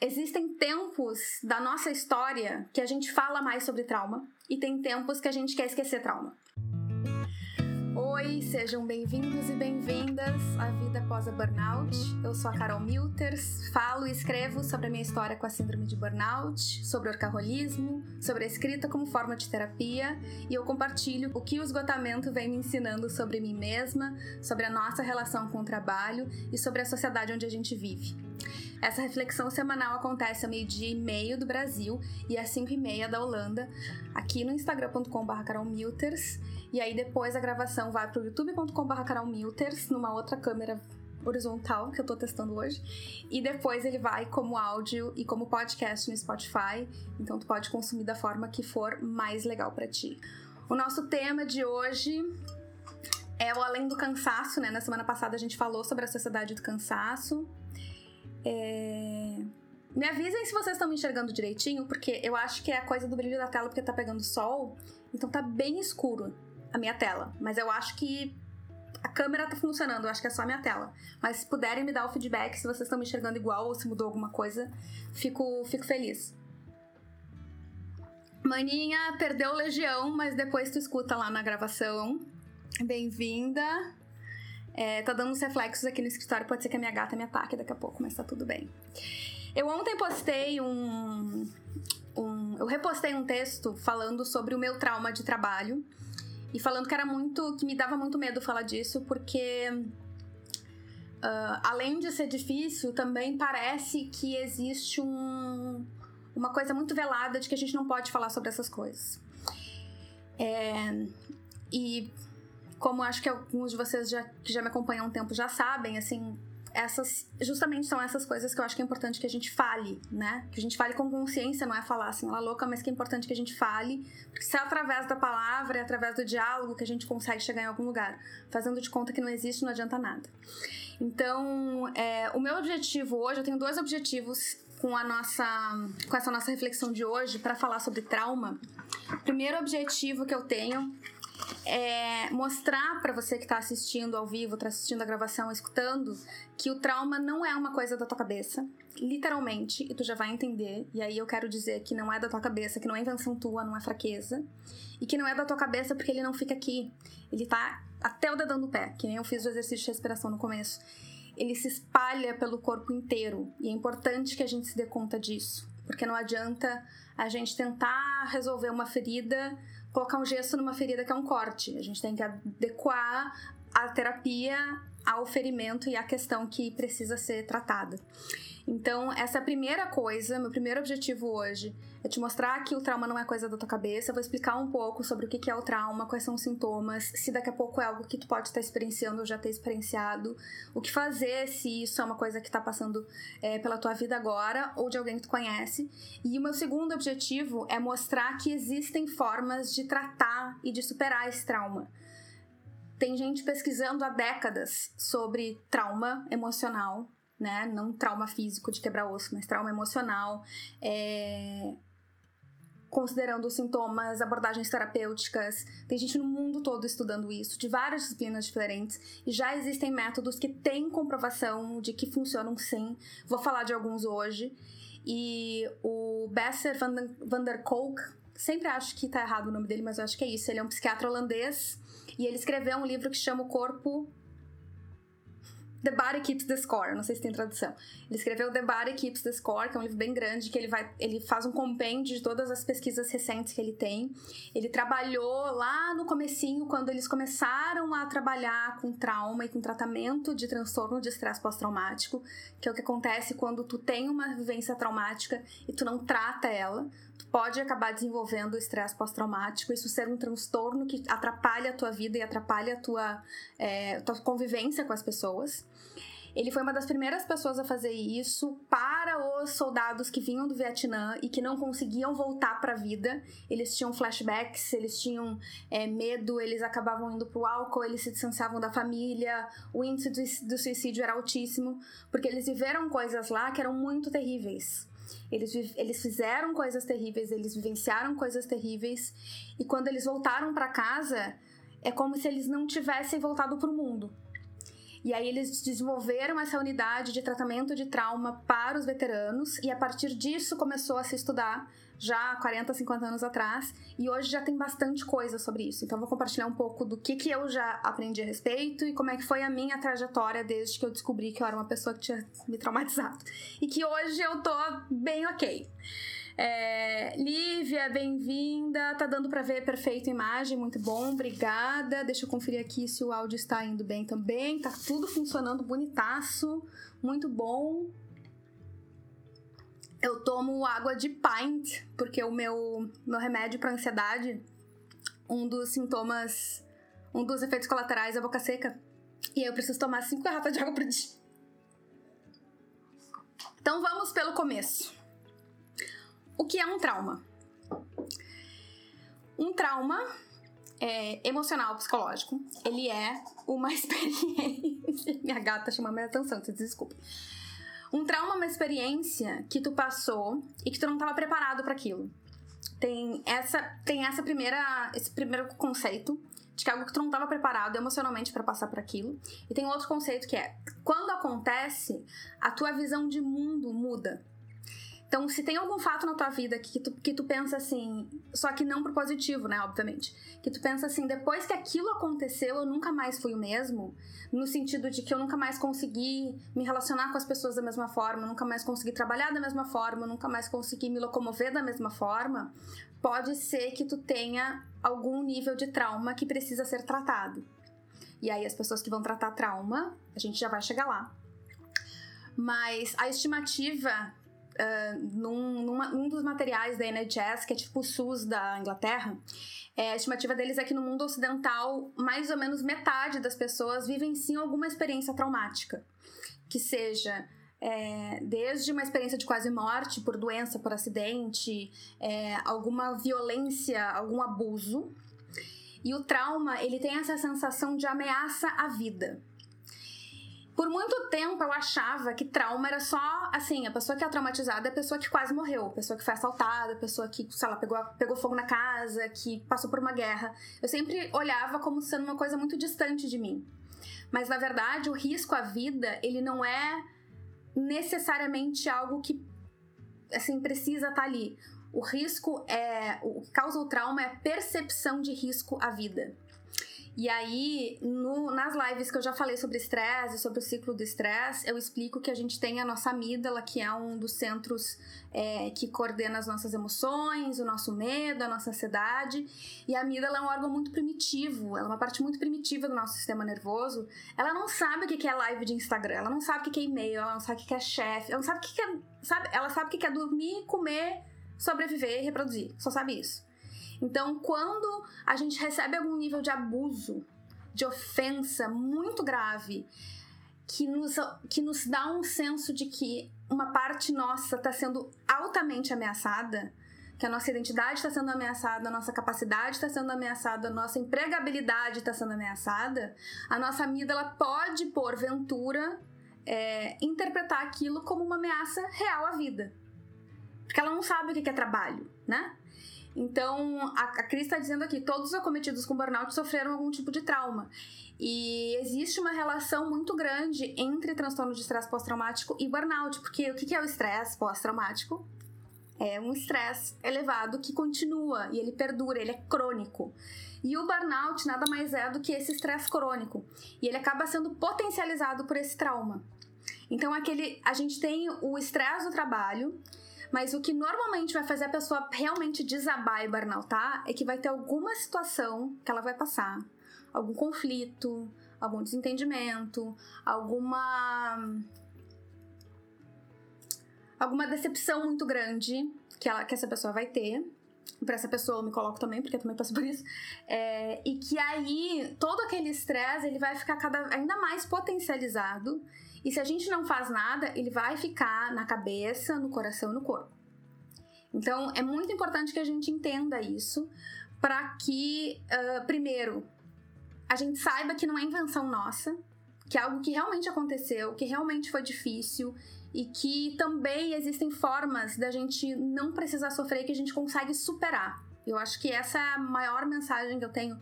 existem tempos da nossa história que a gente fala mais sobre trauma e tem tempos que a gente quer esquecer trauma. Oi, sejam bem-vindos e bem-vindas à Vida Após a Burnout. Eu sou a Carol Milters, falo e escrevo sobre a minha história com a síndrome de burnout, sobre o orcarolismo, sobre a escrita como forma de terapia e eu compartilho o que o esgotamento vem me ensinando sobre mim mesma, sobre a nossa relação com o trabalho e sobre a sociedade onde a gente vive. Essa reflexão semanal acontece ao meio-dia e meio do Brasil e às 5 e meia da Holanda, aqui no instagram.com.br carolmilters. E aí depois a gravação vai para o youtube.com.br carolmilters, numa outra câmera horizontal que eu tô testando hoje. E depois ele vai como áudio e como podcast no Spotify. Então tu pode consumir da forma que for mais legal para ti. O nosso tema de hoje é o além do cansaço, né? Na semana passada a gente falou sobre a sociedade do cansaço. É... Me avisem se vocês estão me enxergando direitinho, porque eu acho que é a coisa do brilho da tela porque tá pegando sol, então tá bem escuro a minha tela. Mas eu acho que a câmera tá funcionando, eu acho que é só a minha tela. Mas se puderem me dar o feedback se vocês estão me enxergando igual ou se mudou alguma coisa, fico, fico feliz. Maninha perdeu legião, mas depois tu escuta lá na gravação. Bem-vinda. É, tá dando uns reflexos aqui no escritório, pode ser que a minha gata me ataque daqui a pouco, mas tá tudo bem. Eu ontem postei um, um. Eu repostei um texto falando sobre o meu trauma de trabalho e falando que era muito. que me dava muito medo falar disso, porque. Uh, além de ser difícil, também parece que existe um, uma coisa muito velada de que a gente não pode falar sobre essas coisas. É, e como acho que alguns de vocês já, que já me acompanham há um tempo já sabem, assim, essas justamente são essas coisas que eu acho que é importante que a gente fale, né? Que a gente fale com consciência, não é falar assim, ela louca, mas que é importante que a gente fale, porque se é através da palavra, é através do diálogo que a gente consegue chegar em algum lugar. Fazendo de conta que não existe, não adianta nada. Então, é, o meu objetivo hoje, eu tenho dois objetivos com a nossa com essa nossa reflexão de hoje para falar sobre trauma. O primeiro objetivo que eu tenho é mostrar para você que está assistindo ao vivo, está assistindo a gravação, escutando, que o trauma não é uma coisa da tua cabeça, literalmente, e tu já vai entender. E aí eu quero dizer que não é da tua cabeça, que não é invenção tua, não é fraqueza, e que não é da tua cabeça porque ele não fica aqui. Ele tá até o dedão do pé, que nem eu fiz o exercício de respiração no começo. Ele se espalha pelo corpo inteiro, e é importante que a gente se dê conta disso, porque não adianta a gente tentar resolver uma ferida colocar um gesso numa ferida que é um corte. A gente tem que adequar a terapia ao ferimento e à questão que precisa ser tratada. Então, essa é a primeira coisa, meu primeiro objetivo hoje é te mostrar que o trauma não é coisa da tua cabeça. Vou explicar um pouco sobre o que é o trauma, quais são os sintomas, se daqui a pouco é algo que tu pode estar experienciando ou já ter experienciado, o que fazer se isso é uma coisa que está passando é, pela tua vida agora ou de alguém que tu conhece. E o meu segundo objetivo é mostrar que existem formas de tratar e de superar esse trauma. Tem gente pesquisando há décadas sobre trauma emocional, né? Não trauma físico de quebrar osso, mas trauma emocional. É... Considerando os sintomas, abordagens terapêuticas. Tem gente no mundo todo estudando isso, de várias disciplinas diferentes. E já existem métodos que têm comprovação de que funcionam sim. Vou falar de alguns hoje. E o Besser van der Kolk, sempre acho que tá errado o nome dele, mas eu acho que é isso. Ele é um psiquiatra holandês e ele escreveu um livro que chama O Corpo The Body Keeps the Score, não sei se tem tradução. Ele escreveu The Body Keeps the Score, que é um livro bem grande, que ele vai, ele faz um compêndio de todas as pesquisas recentes que ele tem. Ele trabalhou lá no comecinho, quando eles começaram a trabalhar com trauma e com tratamento de transtorno de estresse pós-traumático, que é o que acontece quando tu tem uma vivência traumática e tu não trata ela, pode acabar desenvolvendo estresse pós-traumático, isso ser um transtorno que atrapalha a tua vida e atrapalha a tua, é, tua convivência com as pessoas. Ele foi uma das primeiras pessoas a fazer isso para os soldados que vinham do Vietnã e que não conseguiam voltar para a vida. Eles tinham flashbacks, eles tinham é, medo, eles acabavam indo para o álcool, eles se distanciavam da família. O índice do, suicídio era altíssimo, porque eles viveram coisas lá que eram muito terríveis. Eles, eles fizeram coisas terríveis, eles vivenciaram coisas terríveis, e quando eles voltaram para casa, é como se eles não tivessem voltado para o mundo. E aí eles desenvolveram essa unidade de tratamento de trauma para os veteranos e a partir disso começou a se estudar já 40, 50 anos atrás, e hoje já tem bastante coisa sobre isso. Então vou compartilhar um pouco do que, que eu já aprendi a respeito e como é que foi a minha trajetória desde que eu descobri que eu era uma pessoa que tinha me traumatizado. E que hoje eu tô bem ok. É, Lívia, bem-vinda. Tá dando para ver perfeito a imagem, muito bom, obrigada. Deixa eu conferir aqui se o áudio está indo bem também. Tá tudo funcionando bonitaço, muito bom. Eu tomo água de pint, porque o meu, meu remédio para ansiedade, um dos sintomas, um dos efeitos colaterais é a boca seca. E eu preciso tomar cinco garrafas de água por dia. Então vamos pelo começo. O que é um trauma? Um trauma é, emocional, psicológico, ele é uma experiência. Minha gata chama minha atenção, desculpa. Um trauma é uma experiência que tu passou e que tu não estava preparado para aquilo. Tem essa, tem essa primeira, esse primeiro conceito de que algo que tu não estava preparado emocionalmente para passar por aquilo. E tem outro conceito que é quando acontece, a tua visão de mundo muda. Então, se tem algum fato na tua vida que tu, que tu pensa assim, só que não pro positivo, né, obviamente, que tu pensa assim, depois que aquilo aconteceu, eu nunca mais fui o mesmo, no sentido de que eu nunca mais consegui me relacionar com as pessoas da mesma forma, nunca mais consegui trabalhar da mesma forma, nunca mais consegui me locomover da mesma forma, pode ser que tu tenha algum nível de trauma que precisa ser tratado. E aí as pessoas que vão tratar trauma, a gente já vai chegar lá. Mas a estimativa uh, num, num dos materiais da NHS, que é tipo o SUS da Inglaterra, é, a estimativa deles é que no mundo ocidental, mais ou menos metade das pessoas vivem sim alguma experiência traumática. Que seja é, desde uma experiência de quase morte por doença, por acidente, é, alguma violência, algum abuso. E o trauma, ele tem essa sensação de ameaça à vida. Por muito tempo eu achava que trauma era só, assim, a pessoa que é traumatizada é a pessoa que quase morreu, a pessoa que foi assaltada, a pessoa que, sei lá, pegou, pegou fogo na casa, que passou por uma guerra. Eu sempre olhava como sendo uma coisa muito distante de mim. Mas na verdade, o risco à vida, ele não é necessariamente algo que assim precisa estar tá ali. O risco é, o que causa o trauma é a percepção de risco à vida. E aí, no, nas lives que eu já falei sobre estresse, sobre o ciclo do estresse, eu explico que a gente tem a nossa amígdala, que é um dos centros é, que coordena as nossas emoções, o nosso medo, a nossa ansiedade. E a amígdala é um órgão muito primitivo, ela é uma parte muito primitiva do nosso sistema nervoso. Ela não sabe o que é live de Instagram, ela não sabe o que é e-mail, ela não sabe o que é chefe, ela não sabe o que é. Sabe, ela sabe o que é dormir, comer, sobreviver e reproduzir. Só sabe isso. Então, quando a gente recebe algum nível de abuso, de ofensa muito grave, que nos, que nos dá um senso de que uma parte nossa está sendo altamente ameaçada, que a nossa identidade está sendo ameaçada, a nossa capacidade está sendo ameaçada, a nossa empregabilidade está sendo ameaçada, a nossa amígdala pode, porventura, é, interpretar aquilo como uma ameaça real à vida. Porque ela não sabe o que é trabalho, né? Então, a, a Cris está dizendo aqui: todos os acometidos com burnout sofreram algum tipo de trauma. E existe uma relação muito grande entre transtorno de estresse pós-traumático e burnout, porque o que é o estresse pós-traumático? É um estresse elevado que continua e ele perdura, ele é crônico. E o burnout nada mais é do que esse estresse crônico. E ele acaba sendo potencializado por esse trauma. Então, aquele, a gente tem o estresse do trabalho, mas o que normalmente vai fazer a pessoa realmente desabar e burnoutar é que vai ter alguma situação que ela vai passar, algum conflito, algum desentendimento, alguma alguma decepção muito grande que, ela, que essa pessoa vai ter. Para essa pessoa eu me coloco também, porque eu também passo por isso. É, e que aí todo aquele estresse ele vai ficar cada, ainda mais potencializado e se a gente não faz nada, ele vai ficar na cabeça, no coração e no corpo. Então é muito importante que a gente entenda isso para que, uh, primeiro, a gente saiba que não é invenção nossa, que é algo que realmente aconteceu, que realmente foi difícil e que também existem formas da gente não precisar sofrer que a gente consegue superar. Eu acho que essa é a maior mensagem que eu tenho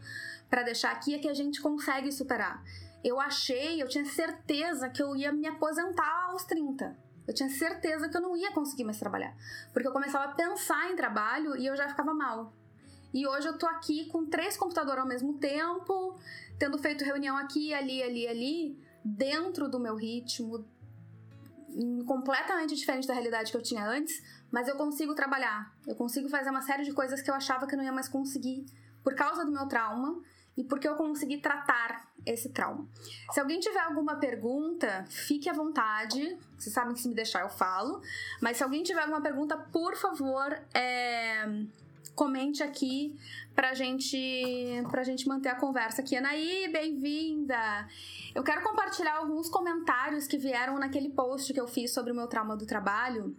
para deixar aqui é que a gente consegue superar eu achei, eu tinha certeza que eu ia me aposentar aos 30. Eu tinha certeza que eu não ia conseguir mais trabalhar. Porque eu começava a pensar em trabalho e eu já ficava mal. E hoje eu tô aqui com três computadores ao mesmo tempo, tendo feito reunião aqui, ali, ali, ali, dentro do meu ritmo, completamente diferente da realidade que eu tinha antes, mas eu consigo trabalhar. Eu consigo fazer uma série de coisas que eu achava que eu não ia mais conseguir por causa do meu trauma e porque eu consegui tratar esse trauma. Se alguém tiver alguma pergunta, fique à vontade. Vocês sabem que se me deixar eu falo. Mas se alguém tiver alguma pergunta, por favor, é comente aqui pra gente, pra gente manter a conversa aqui. Anaí, bem-vinda! Eu quero compartilhar alguns comentários que vieram naquele post que eu fiz sobre o meu trauma do trabalho.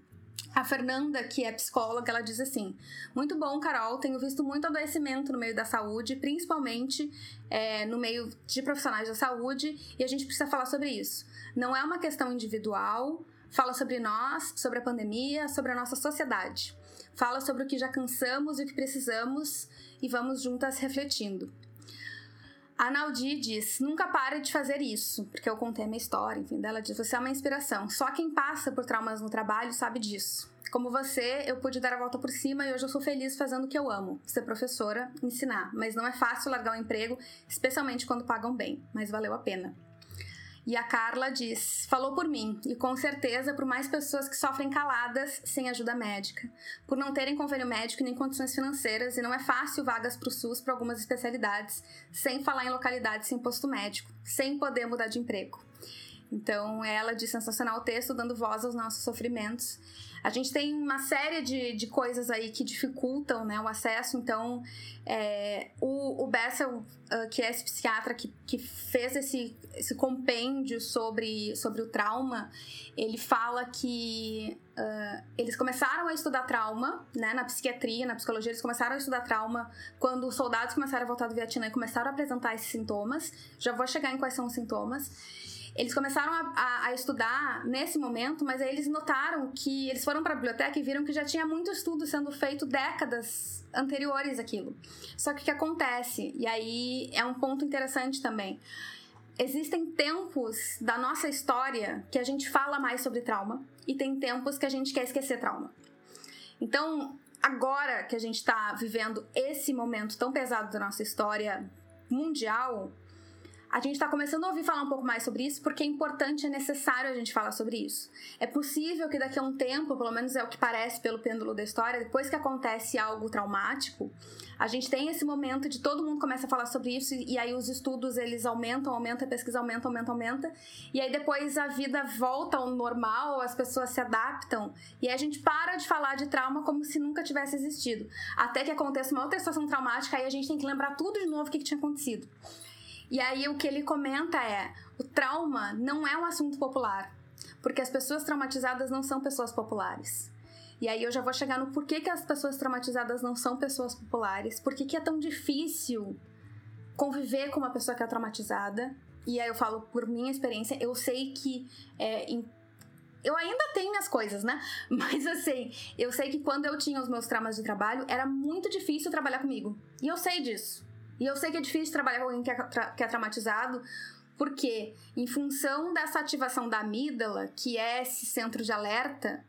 A Fernanda, que é psicóloga, ela diz assim: Muito bom, Carol. Tenho visto muito adoecimento no meio da saúde, principalmente é, no meio de profissionais da saúde, e a gente precisa falar sobre isso. Não é uma questão individual, fala sobre nós, sobre a pandemia, sobre a nossa sociedade fala sobre o que já cansamos e o que precisamos e vamos juntas refletindo. A Naldi diz: nunca pare de fazer isso, porque eu contei a minha história, enfim, dela diz: você é uma inspiração. Só quem passa por traumas no trabalho sabe disso. Como você, eu pude dar a volta por cima e hoje eu sou feliz fazendo o que eu amo: ser professora, ensinar. Mas não é fácil largar o emprego, especialmente quando pagam bem, mas valeu a pena. E a Carla diz: falou por mim, e com certeza por mais pessoas que sofrem caladas sem ajuda médica, por não terem convênio médico nem condições financeiras, e não é fácil vagas para o SUS para algumas especialidades, sem falar em localidades sem posto médico, sem poder mudar de emprego. Então, ela diz sensacional o texto, dando voz aos nossos sofrimentos. A gente tem uma série de, de coisas aí que dificultam né, o acesso, então é, o, o Bessel, uh, que é esse psiquiatra que, que fez esse, esse compêndio sobre, sobre o trauma, ele fala que uh, eles começaram a estudar trauma, né, na psiquiatria, na psicologia, eles começaram a estudar trauma quando os soldados começaram a voltar do Vietnã e começaram a apresentar esses sintomas. Já vou chegar em quais são os sintomas. Eles começaram a, a, a, estudar nesse momento, mas aí eles notaram que eles foram para a biblioteca e viram que já tinha muito estudo sendo feito décadas anteriores àquilo. Só que o que acontece? E aí é um ponto interessante também. Existem tempos da nossa história que a gente fala mais sobre trauma e tem tempos que a gente quer esquecer trauma. Então, agora que a gente está vivendo esse momento tão pesado da nossa história mundial, a gente está começando a ouvir falar um pouco mais sobre isso porque é importante, é necessário a gente falar sobre isso. É possível que daqui a um tempo, pelo menos é o que parece pelo pêndulo da história, depois que acontece algo traumático, a gente tem esse momento de todo mundo começa a falar sobre isso e aí os estudos eles aumentam, aumentam, a pesquisa aumenta, aumenta, aumenta. E aí depois a vida volta ao normal, as pessoas se adaptam e a gente para de falar de trauma como se nunca tivesse existido. Até que aconteça uma outra situação traumática, aí a gente tem que lembrar tudo de novo o que, que tinha acontecido. E aí o que ele comenta é: o trauma não é um assunto popular, porque as pessoas traumatizadas não são pessoas populares. E aí eu já vou chegar no porquê que as pessoas traumatizadas não são pessoas populares, por que é tão difícil conviver com uma pessoa que é traumatizada. E aí eu falo por minha experiência, eu sei que é, em eu ainda tenho minhas coisas, né? Mas assim, eu sei que quando eu tinha os meus traumas de trabalho, era muito difícil trabalhar comigo. E eu sei disso. E eu sei que é difícil trabalhar com alguém que é, tra que é traumatizado, porque, em função dessa ativação da amígdala, que é esse centro de alerta,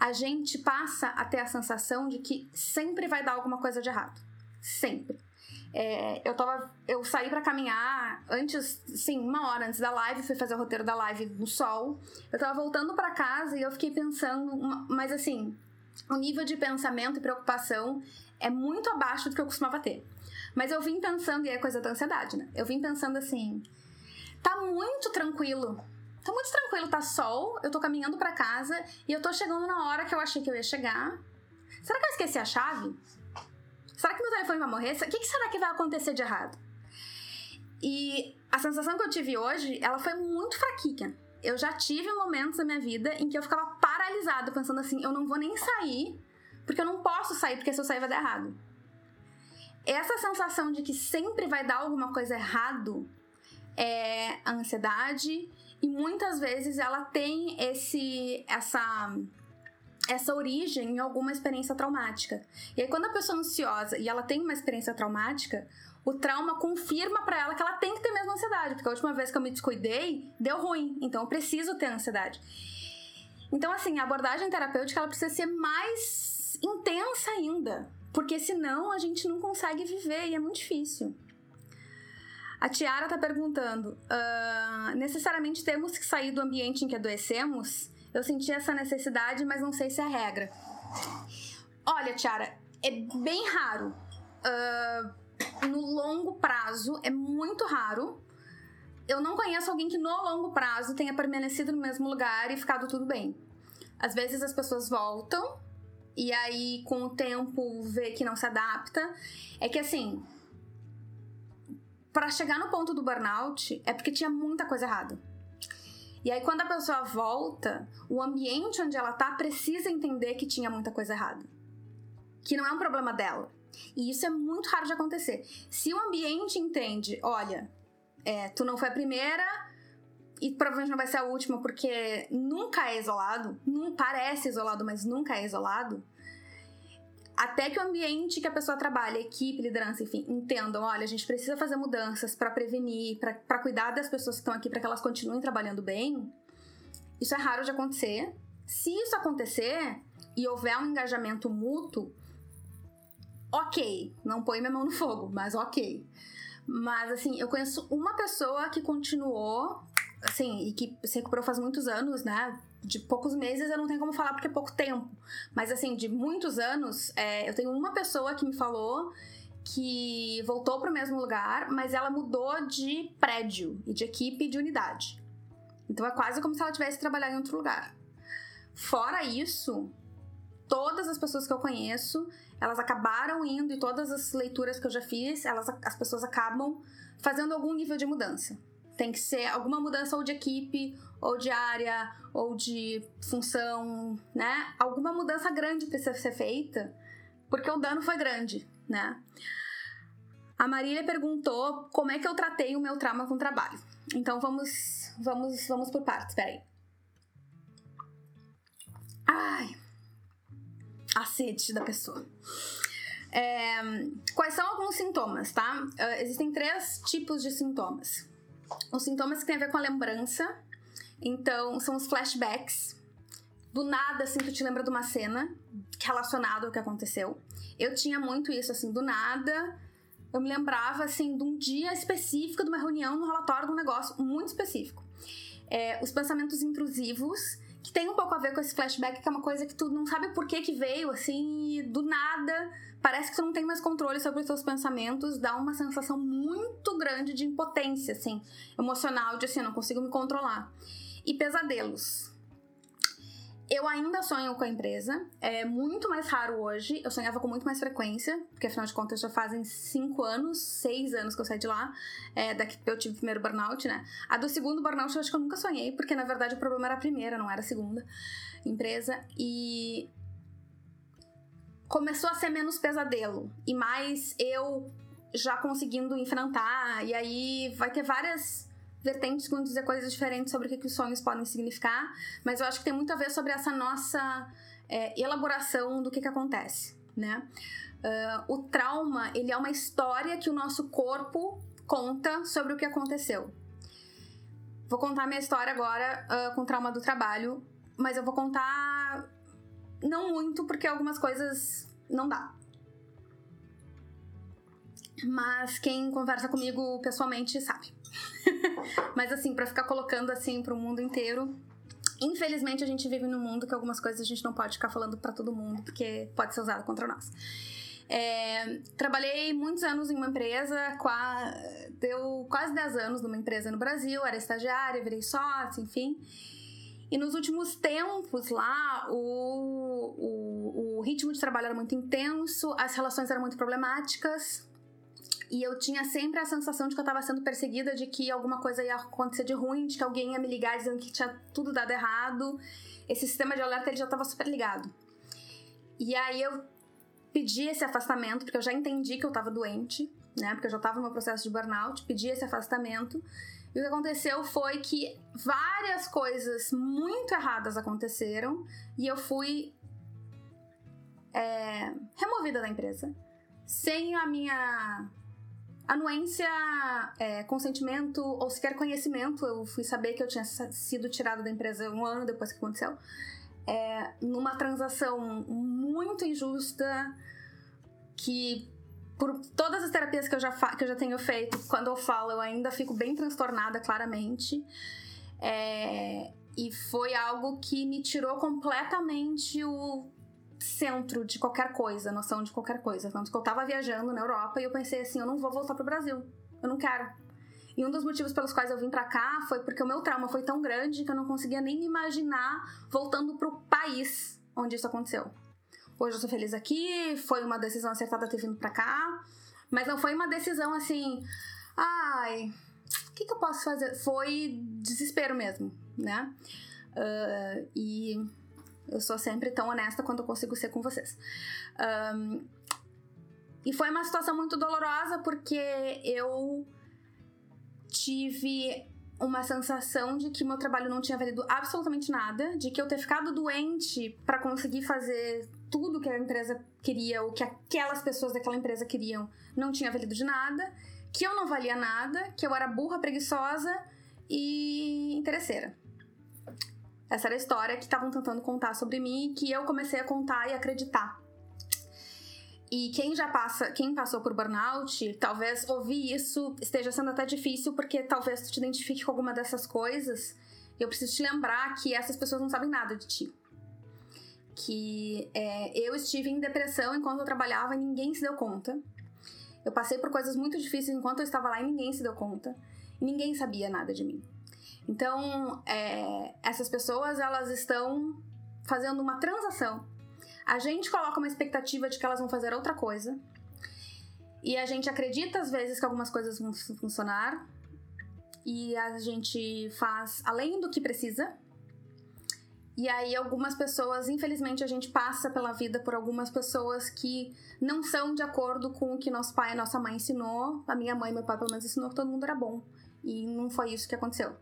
a gente passa a ter a sensação de que sempre vai dar alguma coisa de errado. Sempre. É, eu tava. Eu saí para caminhar antes, sim, uma hora antes da live, fui fazer o roteiro da live no sol. Eu tava voltando para casa e eu fiquei pensando, mas assim, o nível de pensamento e preocupação é muito abaixo do que eu costumava ter. Mas eu vim pensando, e é coisa da ansiedade, né? Eu vim pensando assim: tá muito tranquilo. Tá muito tranquilo, tá sol, eu tô caminhando para casa e eu tô chegando na hora que eu achei que eu ia chegar. Será que eu esqueci a chave? Será que meu telefone vai morrer? O que, que será que vai acontecer de errado? E a sensação que eu tive hoje, ela foi muito fraquinha. Eu já tive momentos na minha vida em que eu ficava paralisada, pensando assim: eu não vou nem sair, porque eu não posso sair, porque se eu sair vai dar errado essa sensação de que sempre vai dar alguma coisa errado é a ansiedade e muitas vezes ela tem esse essa essa origem em alguma experiência traumática. E aí, quando a pessoa é ansiosa e ela tem uma experiência traumática, o trauma confirma para ela que ela tem que ter mesmo ansiedade, porque a última vez que eu me descuidei, deu ruim, então eu preciso ter ansiedade. Então, assim, a abordagem terapêutica ela precisa ser mais intensa ainda, porque senão a gente não consegue viver e é muito difícil. A Tiara tá perguntando: uh, necessariamente temos que sair do ambiente em que adoecemos? Eu senti essa necessidade, mas não sei se é regra. Olha, Tiara, é bem raro. Uh, no longo prazo, é muito raro. Eu não conheço alguém que no longo prazo tenha permanecido no mesmo lugar e ficado tudo bem. Às vezes as pessoas voltam e aí com o tempo vê que não se adapta. É que assim, para chegar no ponto do burnout é porque tinha muita coisa errada. E aí, quando a pessoa volta, o ambiente onde ela tá precisa entender que tinha muita coisa errada. Que não é um problema dela. E isso é muito raro de acontecer. Se o ambiente entende, olha, é, tu não foi a primeira e provavelmente não vai ser a última, porque nunca é isolado, não parece isolado, mas nunca é isolado até que o ambiente que a pessoa trabalha, equipe, liderança, enfim, entendam, olha, a gente precisa fazer mudanças para prevenir, para cuidar das pessoas que estão aqui, para que elas continuem trabalhando bem. Isso é raro de acontecer. Se isso acontecer e houver um engajamento mútuo, ok, não põe minha mão no fogo, mas ok. Mas assim, eu conheço uma pessoa que continuou, assim, e que se recuperou faz muitos anos, né? de poucos meses eu não tenho como falar porque é pouco tempo. Mas assim, de muitos anos, é, eu tenho uma pessoa que me falou que voltou para o mesmo lugar, mas ela mudou de prédio e de equipe e de unidade. Então é quase como se ela tivesse trabalhado em outro lugar. Fora isso, todas as pessoas que eu conheço, elas acabaram indo e todas as leituras que eu já fiz, elas, as pessoas acabam fazendo algum nível de mudança. Tem que ser alguma mudança ou de equipe ou de área, ou de função, né? Alguma mudança grande precisa ser feita, porque o dano foi grande, né? A Marília perguntou como é que eu tratei o meu trauma com o trabalho. Então vamos, vamos, vamos por partes, peraí. Ai, a sede da pessoa. É, quais são alguns sintomas, tá? Uh, existem três tipos de sintomas. Os sintomas que têm a ver com a lembrança, então, são os flashbacks. Do nada, assim, tu te lembra de uma cena relacionada ao que aconteceu. Eu tinha muito isso, assim, do nada. Eu me lembrava, assim, de um dia específico, de uma reunião, no relatório de um negócio muito específico. É, os pensamentos intrusivos, que tem um pouco a ver com esse flashback, que é uma coisa que tu não sabe por que que veio, assim, e do nada parece que tu não tem mais controle sobre os teus pensamentos, dá uma sensação muito grande de impotência, assim, emocional, de assim, eu não consigo me controlar e pesadelos. Eu ainda sonho com a empresa, é muito mais raro hoje. Eu sonhava com muito mais frequência, porque afinal de contas já fazem cinco anos, seis anos que eu saí de lá, é, daqui eu tive o primeiro burnout, né? A do segundo burnout eu acho que eu nunca sonhei, porque na verdade o problema era a primeira, não era a segunda empresa. E começou a ser menos pesadelo e mais eu já conseguindo enfrentar. E aí vai ter várias vertentes que vão dizer coisas diferentes sobre o que, os sonhos podem significar, mas eu acho que tem muito a ver sobre essa nossa é, elaboração do que, que acontece, né? Uh, o trauma, ele é uma história que o nosso corpo conta sobre o que aconteceu. Vou contar minha história agora uh, com trauma do trabalho, mas eu vou contar não muito, porque algumas coisas não dá. Mas quem conversa comigo pessoalmente sabe. Mas assim, para ficar colocando assim pro mundo inteiro, infelizmente a gente vive num mundo que algumas coisas a gente não pode ficar falando para todo mundo, porque pode ser usado contra nós. É, trabalhei muitos anos em uma empresa, qua, deu quase 10 anos numa empresa no Brasil, era estagiária, virei sócia, enfim. E nos últimos tempos lá, o, o, o ritmo de trabalho era muito intenso, as relações eram muito problemáticas, e eu tinha sempre a sensação de que eu tava sendo perseguida, de que alguma coisa ia acontecer de ruim, de que alguém ia me ligar dizendo que tinha tudo dado errado. Esse sistema de alerta ele já tava super ligado. E aí eu pedi esse afastamento, porque eu já entendi que eu tava doente, né? Porque eu já tava no meu processo de burnout, pedi esse afastamento. E o que aconteceu foi que várias coisas muito erradas aconteceram e eu fui desenvolvida da empresa, sem a minha anuência, é, consentimento ou sequer conhecimento. Eu fui saber que eu tinha sido tirada da empresa um ano depois que aconteceu. É, numa transação muito injusta que por todas as terapias que eu já, que eu já tenho feito, quando eu falo, eu ainda fico bem transtornada, claramente. É, e foi algo que me tirou completamente o centro de qualquer coisa, noção de qualquer coisa. Tanto que eu tava viajando na Europa e eu pensei assim: eu não vou voltar pro Brasil. Eu não quero. E um dos motivos pelos quais eu vim para cá foi porque o meu trauma foi tão grande que eu não conseguia nem imaginar voltando pro país onde isso aconteceu. Hoje eu sou feliz aqui, foi uma decisão acertada ter vindo pra cá, mas não foi uma decisão assim, ai, o que, que eu posso fazer? Foi desespero mesmo, né? Uh, e eu sou sempre tão honesta quando eu consigo ser com vocês. Um, e foi uma situação muito dolorosa porque eu tive uma sensação de que meu trabalho não tinha valido absolutamente nada, de que eu ter ficado doente para conseguir fazer tudo que a empresa queria, ou que aquelas pessoas daquela empresa queriam, não tinha valido de nada, que eu não valia nada, que eu era burra, preguiçosa e interesseira. Essa era a história que estavam tentando contar sobre mim que eu comecei a contar e acreditar. E quem já passa, quem passou por burnout, talvez ouvir isso esteja sendo até difícil, porque talvez tu te identifique com alguma dessas coisas. Eu preciso te lembrar que essas pessoas não sabem nada de ti que é, eu estive em depressão enquanto eu trabalhava e ninguém se deu conta. Eu passei por coisas muito difíceis enquanto eu estava lá e ninguém se deu conta. E ninguém sabia nada de mim. Então, é, essas pessoas, elas estão fazendo uma transação. A gente coloca uma expectativa de que elas vão fazer outra coisa. E a gente acredita, às vezes, que algumas coisas vão funcionar. E a gente faz além do que precisa e aí, algumas pessoas, infelizmente, a gente passa pela vida por algumas pessoas que não são de acordo com o que nosso pai e nossa mãe ensinou. A minha mãe e meu pai, pelo menos, ensinou que todo mundo era bom. E não foi isso que aconteceu.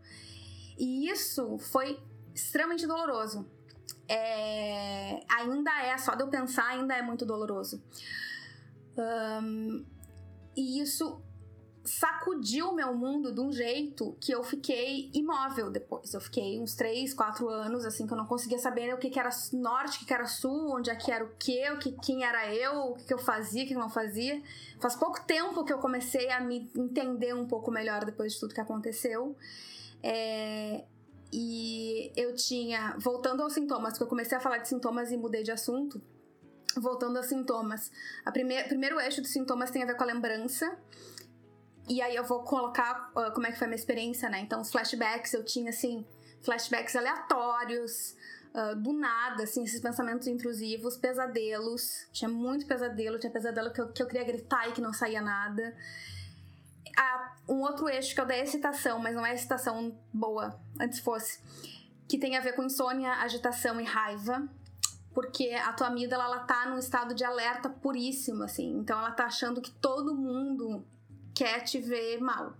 E isso foi extremamente doloroso. É... Ainda é, só de eu pensar, ainda é muito doloroso. Um... E isso sacudiu o meu mundo de um jeito que eu fiquei imóvel depois. Eu fiquei uns 3, 4 anos, assim, que eu não conseguia saber o que, que era norte, o que, que era sul, onde é que era o quê, o que, quem era eu, o que, que eu fazia, o que, eu não fazia. Faz pouco tempo que eu comecei a me entender um pouco melhor depois de tudo que aconteceu. É, e eu tinha, voltando aos sintomas, porque eu comecei a falar de sintomas e mudei de assunto. Voltando aos sintomas, o primeiro eixo dos sintomas tem a ver com a lembrança, e aí eu vou colocar uh, como é que foi a minha experiência, né? Então, os flashbacks, eu tinha, assim, flashbacks aleatórios, uh, do nada, assim, esses pensamentos intrusivos, pesadelos. Tinha muito pesadelo, tinha pesadelo que eu, que eu queria gritar e que não saía nada. Um outro eixo que é o da excitação, mas não é excitação boa, antes fosse, que tem a ver com insônia, agitação e raiva porque a tua amígdala ela tá num estado de alerta puríssimo assim. Então ela tá achando que todo mundo quer te ver mal.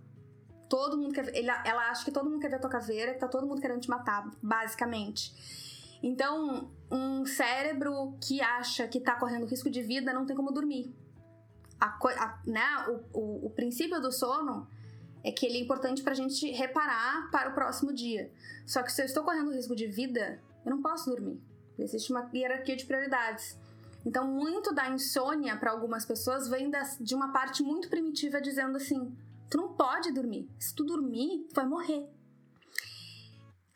Todo mundo quer ele, ela acha que todo mundo quer ver a tua caveira, que tá todo mundo querendo te matar, basicamente. Então, um cérebro que acha que tá correndo risco de vida não tem como dormir. A, a, né, o, o, o princípio do sono é que ele é importante pra gente reparar para o próximo dia. Só que se eu estou correndo risco de vida, eu não posso dormir. Existe uma hierarquia de prioridades. Então, muito da insônia para algumas pessoas vem das, de uma parte muito primitiva dizendo assim: tu não pode dormir. Se tu dormir, tu vai morrer.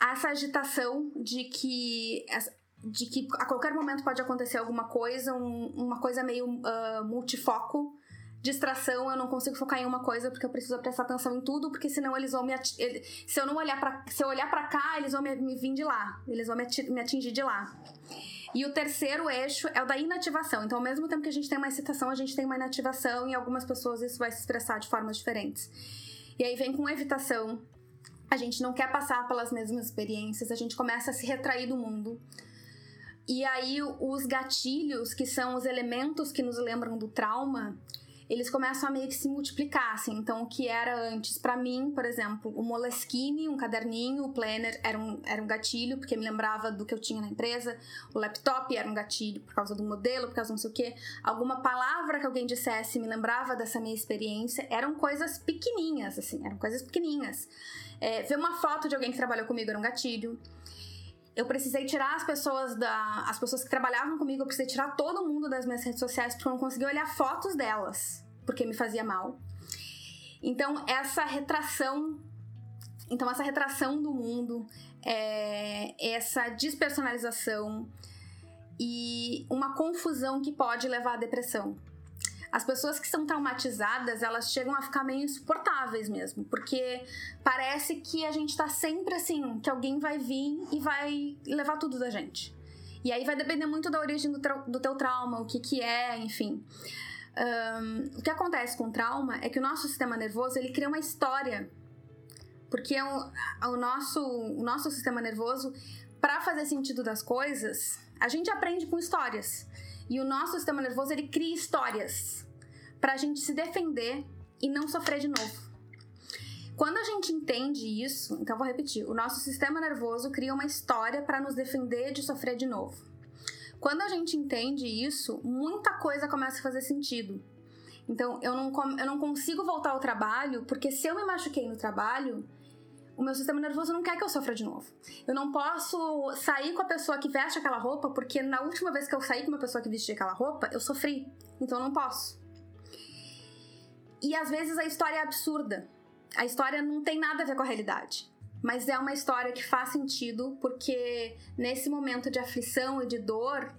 Essa agitação de que de que a qualquer momento pode acontecer alguma coisa, um, uma coisa meio uh, multifoco, distração, eu não consigo focar em uma coisa porque eu preciso prestar atenção em tudo, porque senão eles vão me se eu não olhar para se eu olhar para cá, eles vão me, me vir de lá, eles vão me, me atingir de lá. E o terceiro eixo é o da inativação. Então, ao mesmo tempo que a gente tem uma excitação, a gente tem uma inativação, e algumas pessoas isso vai se expressar de formas diferentes. E aí vem com evitação. A gente não quer passar pelas mesmas experiências, a gente começa a se retrair do mundo. E aí os gatilhos, que são os elementos que nos lembram do trauma, eles começam a meio que se multiplicar, assim. Então, o que era antes para mim, por exemplo, o Moleskine, um caderninho, o planner era um, era um gatilho, porque me lembrava do que eu tinha na empresa, o laptop era um gatilho por causa do modelo, por causa não sei o quê. Alguma palavra que alguém dissesse me lembrava dessa minha experiência. Eram coisas pequenininhas, assim, eram coisas pequenininhas. É, ver uma foto de alguém que trabalhou comigo era um gatilho eu precisei tirar as pessoas da. As pessoas que trabalhavam comigo, eu precisei tirar todo mundo das minhas redes sociais porque eu não conseguia olhar fotos delas, porque me fazia mal. Então, essa retração. Então, essa retração do mundo, é, essa despersonalização e uma confusão que pode levar à depressão as pessoas que são traumatizadas, elas chegam a ficar meio insuportáveis mesmo, porque parece que a gente tá sempre assim, que alguém vai vir e vai levar tudo da gente. E aí vai depender muito da origem do, do teu trauma, o que que é, enfim. Um, o que acontece com o trauma é que o nosso sistema nervoso, ele cria uma história. Porque o, o, nosso, o nosso sistema nervoso, para fazer sentido das coisas, a gente aprende com histórias. E o nosso sistema nervoso, ele cria histórias para a gente se defender e não sofrer de novo. Quando a gente entende isso, então vou repetir, o nosso sistema nervoso cria uma história para nos defender de sofrer de novo. Quando a gente entende isso, muita coisa começa a fazer sentido. Então, eu não, eu não consigo voltar ao trabalho, porque se eu me machuquei no trabalho, o meu sistema nervoso não quer que eu sofra de novo. Eu não posso sair com a pessoa que veste aquela roupa, porque na última vez que eu saí com uma pessoa que vestia aquela roupa, eu sofri. Então, eu não posso. E às vezes a história é absurda. A história não tem nada a ver com a realidade. Mas é uma história que faz sentido porque nesse momento de aflição e de dor,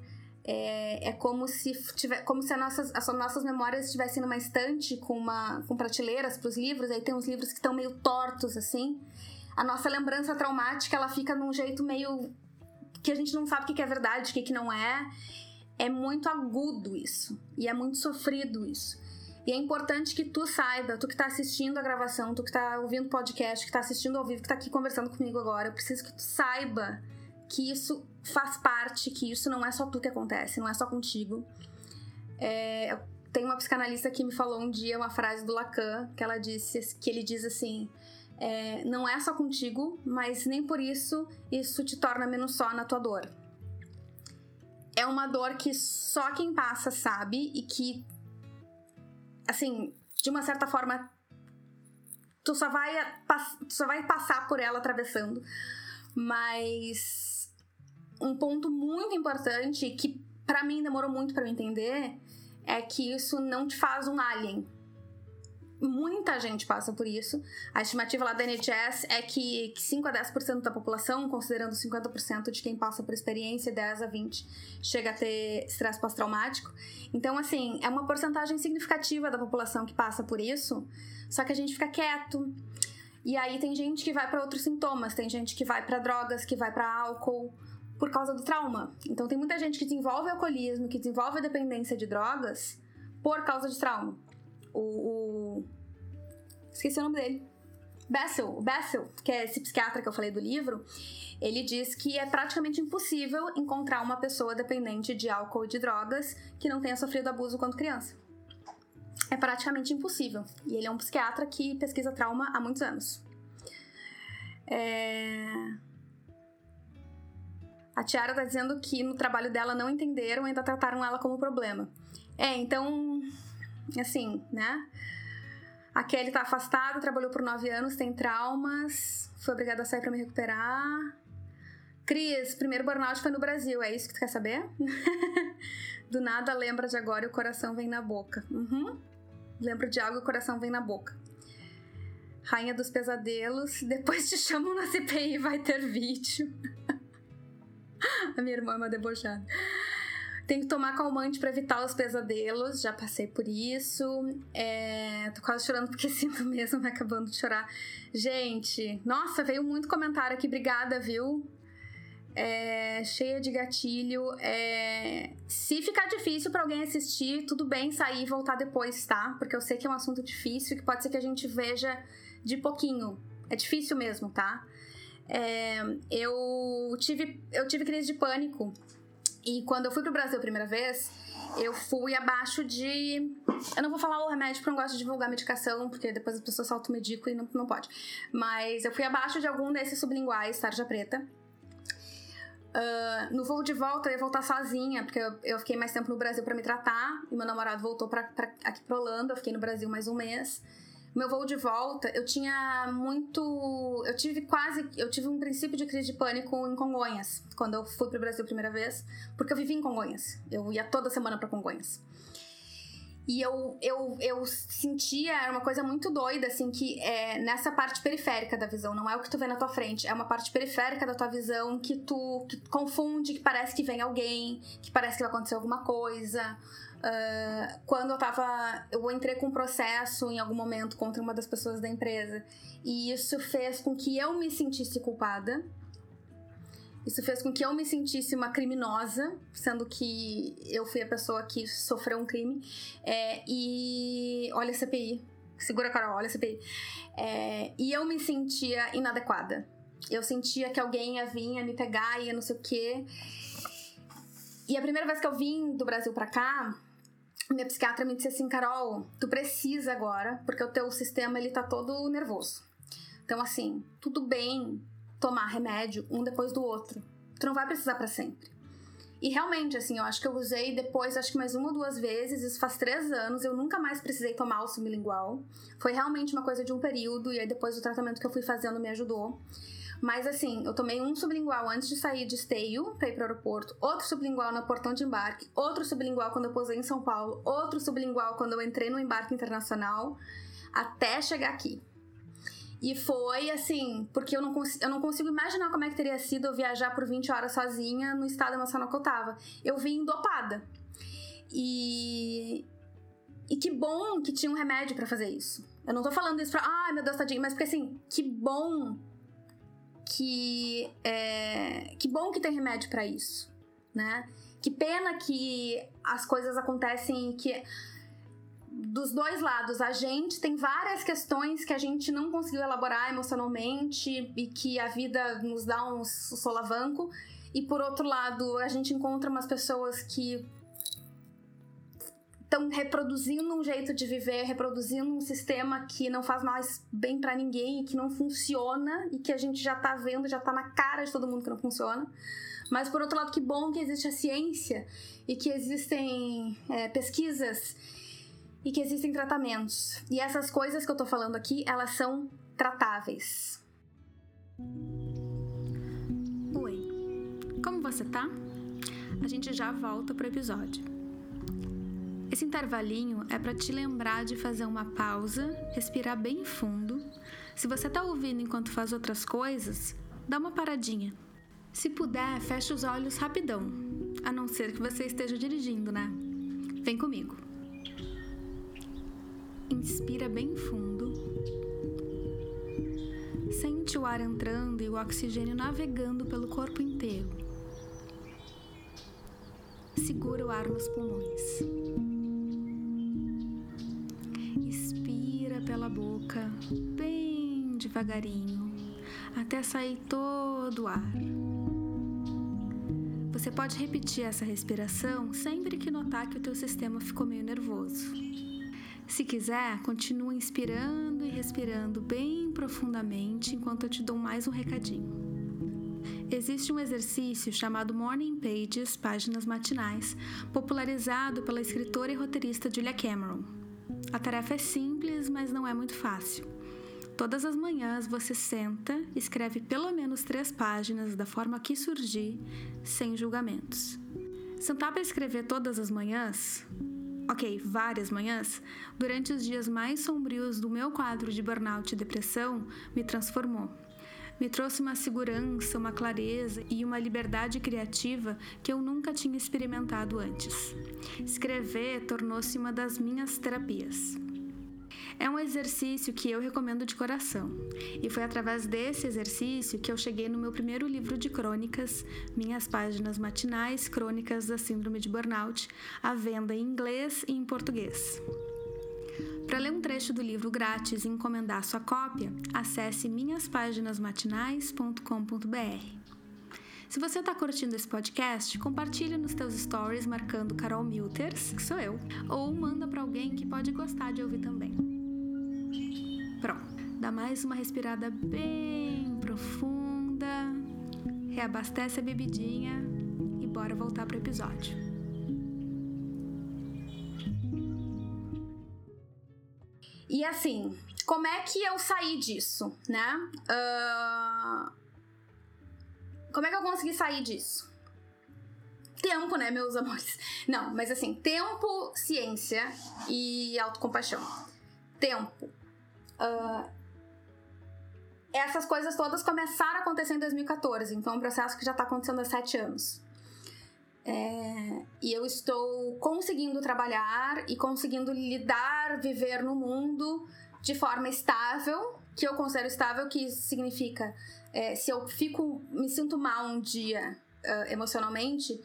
é, é, como se tiver, como se as nossas, as nossas memórias estivessem numa estante com uma com prateleiras para os livros, aí tem uns livros que estão meio tortos assim. A nossa lembrança traumática, ela fica num jeito meio que a gente não sabe o que é verdade, o que não é. É muito agudo isso e é muito sofrido isso. E é importante que tu saiba, tu que tá assistindo a gravação, tu que tá ouvindo o podcast, que tá assistindo ao vivo, que tá aqui conversando comigo agora, eu preciso que tu saiba que isso faz parte, que isso não é só tu que acontece, não é só contigo. É, tem uma psicanalista que me falou um dia uma frase do Lacan, que ela disse, que ele diz assim, é, não é só contigo, mas nem por isso isso te torna menos só na tua dor. É uma dor que só quem passa sabe e que assim, de uma certa forma, tu só vai, tu só vai passar por ela atravessando. Mas um ponto muito importante que para mim demorou muito para entender é que isso não te faz um alien. Muita gente passa por isso. A estimativa lá da NHS é que 5 a 10% da população, considerando 50% de quem passa por experiência, 10 a 20, chega a ter estresse pós-traumático. Então, assim, é uma porcentagem significativa da população que passa por isso, só que a gente fica quieto. E aí tem gente que vai para outros sintomas, tem gente que vai para drogas, que vai para álcool por causa do trauma. Então tem muita gente que desenvolve alcoolismo, que desenvolve dependência de drogas por causa de trauma o, o... Esqueci o nome dele. Bessel, Bessel, que é esse psiquiatra que eu falei do livro, ele diz que é praticamente impossível encontrar uma pessoa dependente de álcool e de drogas que não tenha sofrido abuso quando criança. É praticamente impossível. E ele é um psiquiatra que pesquisa trauma há muitos anos. É... A Tiara tá dizendo que no trabalho dela não entenderam e ainda trataram ela como problema. É, então assim, né? A Kelly tá afastada, trabalhou por nove anos, tem traumas, foi obrigada a sair para me recuperar. Cris, primeiro burnout foi no Brasil, é isso que tu quer saber? Do nada lembra de agora e o coração vem na boca. Uhum. Lembro de algo e o coração vem na boca. Rainha dos pesadelos, depois te chamam na CPI vai ter vídeo. a minha irmã é uma debochada. Tem que tomar calmante para evitar os pesadelos, já passei por isso. É, tô quase chorando porque sinto mesmo, me acabando de chorar. Gente, nossa, veio muito comentário aqui, obrigada, viu? É, cheia de gatilho. É, se ficar difícil para alguém assistir, tudo bem sair e voltar depois, tá? Porque eu sei que é um assunto difícil e que pode ser que a gente veja de pouquinho. É difícil mesmo, tá? É, eu tive eu tive crise de pânico e quando eu fui pro Brasil a primeira vez, eu fui abaixo de Eu não vou falar o remédio porque eu não gosto de divulgar medicação, porque depois as pessoas se automedicam e não, não pode. Mas eu fui abaixo de algum desses sublinguais, tarja preta. Uh, no voo de volta, eu ia voltar sozinha, porque eu, eu fiquei mais tempo no Brasil para me tratar, e meu namorado voltou pra, pra, aqui pra Holanda, eu fiquei no Brasil mais um mês. Meu voo de volta, eu tinha muito. Eu tive quase. Eu tive um princípio de crise de pânico em Congonhas, quando eu fui pro Brasil a primeira vez, porque eu vivi em Congonhas. Eu ia toda semana para Congonhas. E eu, eu, eu sentia, era uma coisa muito doida, assim, que é nessa parte periférica da visão, não é o que tu vê na tua frente, é uma parte periférica da tua visão que tu que confunde, que parece que vem alguém, que parece que vai acontecer alguma coisa. Uh, quando eu tava. Eu entrei com um processo em algum momento contra uma das pessoas da empresa, e isso fez com que eu me sentisse culpada isso fez com que eu me sentisse uma criminosa, sendo que eu fui a pessoa que sofreu um crime. É, e olha a CPI. Segura, Carol, olha a CPI. É, e eu me sentia inadequada. Eu sentia que alguém ia vir, ia me pegar, ia não sei o quê. E a primeira vez que eu vim do Brasil pra cá, minha psiquiatra me disse assim, Carol, tu precisa agora, porque o teu sistema ele tá todo nervoso. Então, assim, tudo bem tomar remédio um depois do outro. Tu não vai precisar para sempre. E realmente, assim, eu acho que eu usei depois, acho que mais uma ou duas vezes, isso faz três anos, eu nunca mais precisei tomar o sublingual. Foi realmente uma coisa de um período, e aí depois o tratamento que eu fui fazendo me ajudou. Mas assim, eu tomei um sublingual antes de sair de esteio para ir para o aeroporto, outro sublingual no portão de embarque, outro sublingual quando eu posei em São Paulo, outro sublingual quando eu entrei no embarque internacional, até chegar aqui. E foi assim, porque eu não, eu não consigo imaginar como é que teria sido eu viajar por 20 horas sozinha no estado emocional que eu tava. Eu vim dopada. E. E que bom que tinha um remédio para fazer isso. Eu não tô falando isso pra. Ai, meu Deus, tadinho. Mas porque assim, que bom que. É, que bom que tem remédio para isso, né? Que pena que as coisas acontecem que dos dois lados. A gente tem várias questões que a gente não conseguiu elaborar emocionalmente e que a vida nos dá um solavanco. E por outro lado, a gente encontra umas pessoas que estão reproduzindo um jeito de viver, reproduzindo um sistema que não faz mais bem para ninguém, que não funciona e que a gente já tá vendo, já tá na cara de todo mundo que não funciona. Mas por outro lado, que bom que existe a ciência e que existem é, pesquisas e que existem tratamentos. E essas coisas que eu tô falando aqui, elas são tratáveis. Oi, como você tá? A gente já volta pro episódio. Esse intervalinho é para te lembrar de fazer uma pausa, respirar bem fundo. Se você tá ouvindo enquanto faz outras coisas, dá uma paradinha. Se puder, feche os olhos rapidão, a não ser que você esteja dirigindo, né? Vem comigo. Inspira bem fundo. Sente o ar entrando e o oxigênio navegando pelo corpo inteiro. Segura o ar nos pulmões. Boca, bem devagarinho, até sair todo o ar. Você pode repetir essa respiração sempre que notar que o teu sistema ficou meio nervoso. Se quiser, continue inspirando e respirando bem profundamente enquanto eu te dou mais um recadinho. Existe um exercício chamado Morning Pages, páginas matinais, popularizado pela escritora e roteirista Julia Cameron. A tarefa é simples, mas não é muito fácil. Todas as manhãs você senta, escreve pelo menos três páginas da forma que surgir, sem julgamentos. Sentar para escrever todas as manhãs ok, várias manhãs, durante os dias mais sombrios do meu quadro de burnout e depressão, me transformou. Me trouxe uma segurança, uma clareza e uma liberdade criativa que eu nunca tinha experimentado antes. Escrever tornou-se uma das minhas terapias. É um exercício que eu recomendo de coração, e foi através desse exercício que eu cheguei no meu primeiro livro de crônicas, Minhas Páginas Matinais Crônicas da Síndrome de Burnout, à venda em inglês e em português. Para ler um trecho do livro grátis e encomendar sua cópia, acesse minhaspáginasmatinais.com.br. Se você está curtindo esse podcast, compartilhe nos teus stories marcando Carol Milters, que sou eu, ou manda para alguém que pode gostar de ouvir também. Pronto, dá mais uma respirada bem profunda, reabastece a bebidinha e bora voltar pro episódio. E assim, como é que eu saí disso, né? Uh como é que eu consegui sair disso? Tempo, né, meus amores? Não, mas assim, tempo, ciência e autocompaixão. Tempo. Uh, essas coisas todas começaram a acontecer em 2014, então é um processo que já está acontecendo há sete anos. É, e eu estou conseguindo trabalhar e conseguindo lidar, viver no mundo de forma estável, que eu considero estável, que significa é, se eu fico, me sinto mal um dia uh, emocionalmente,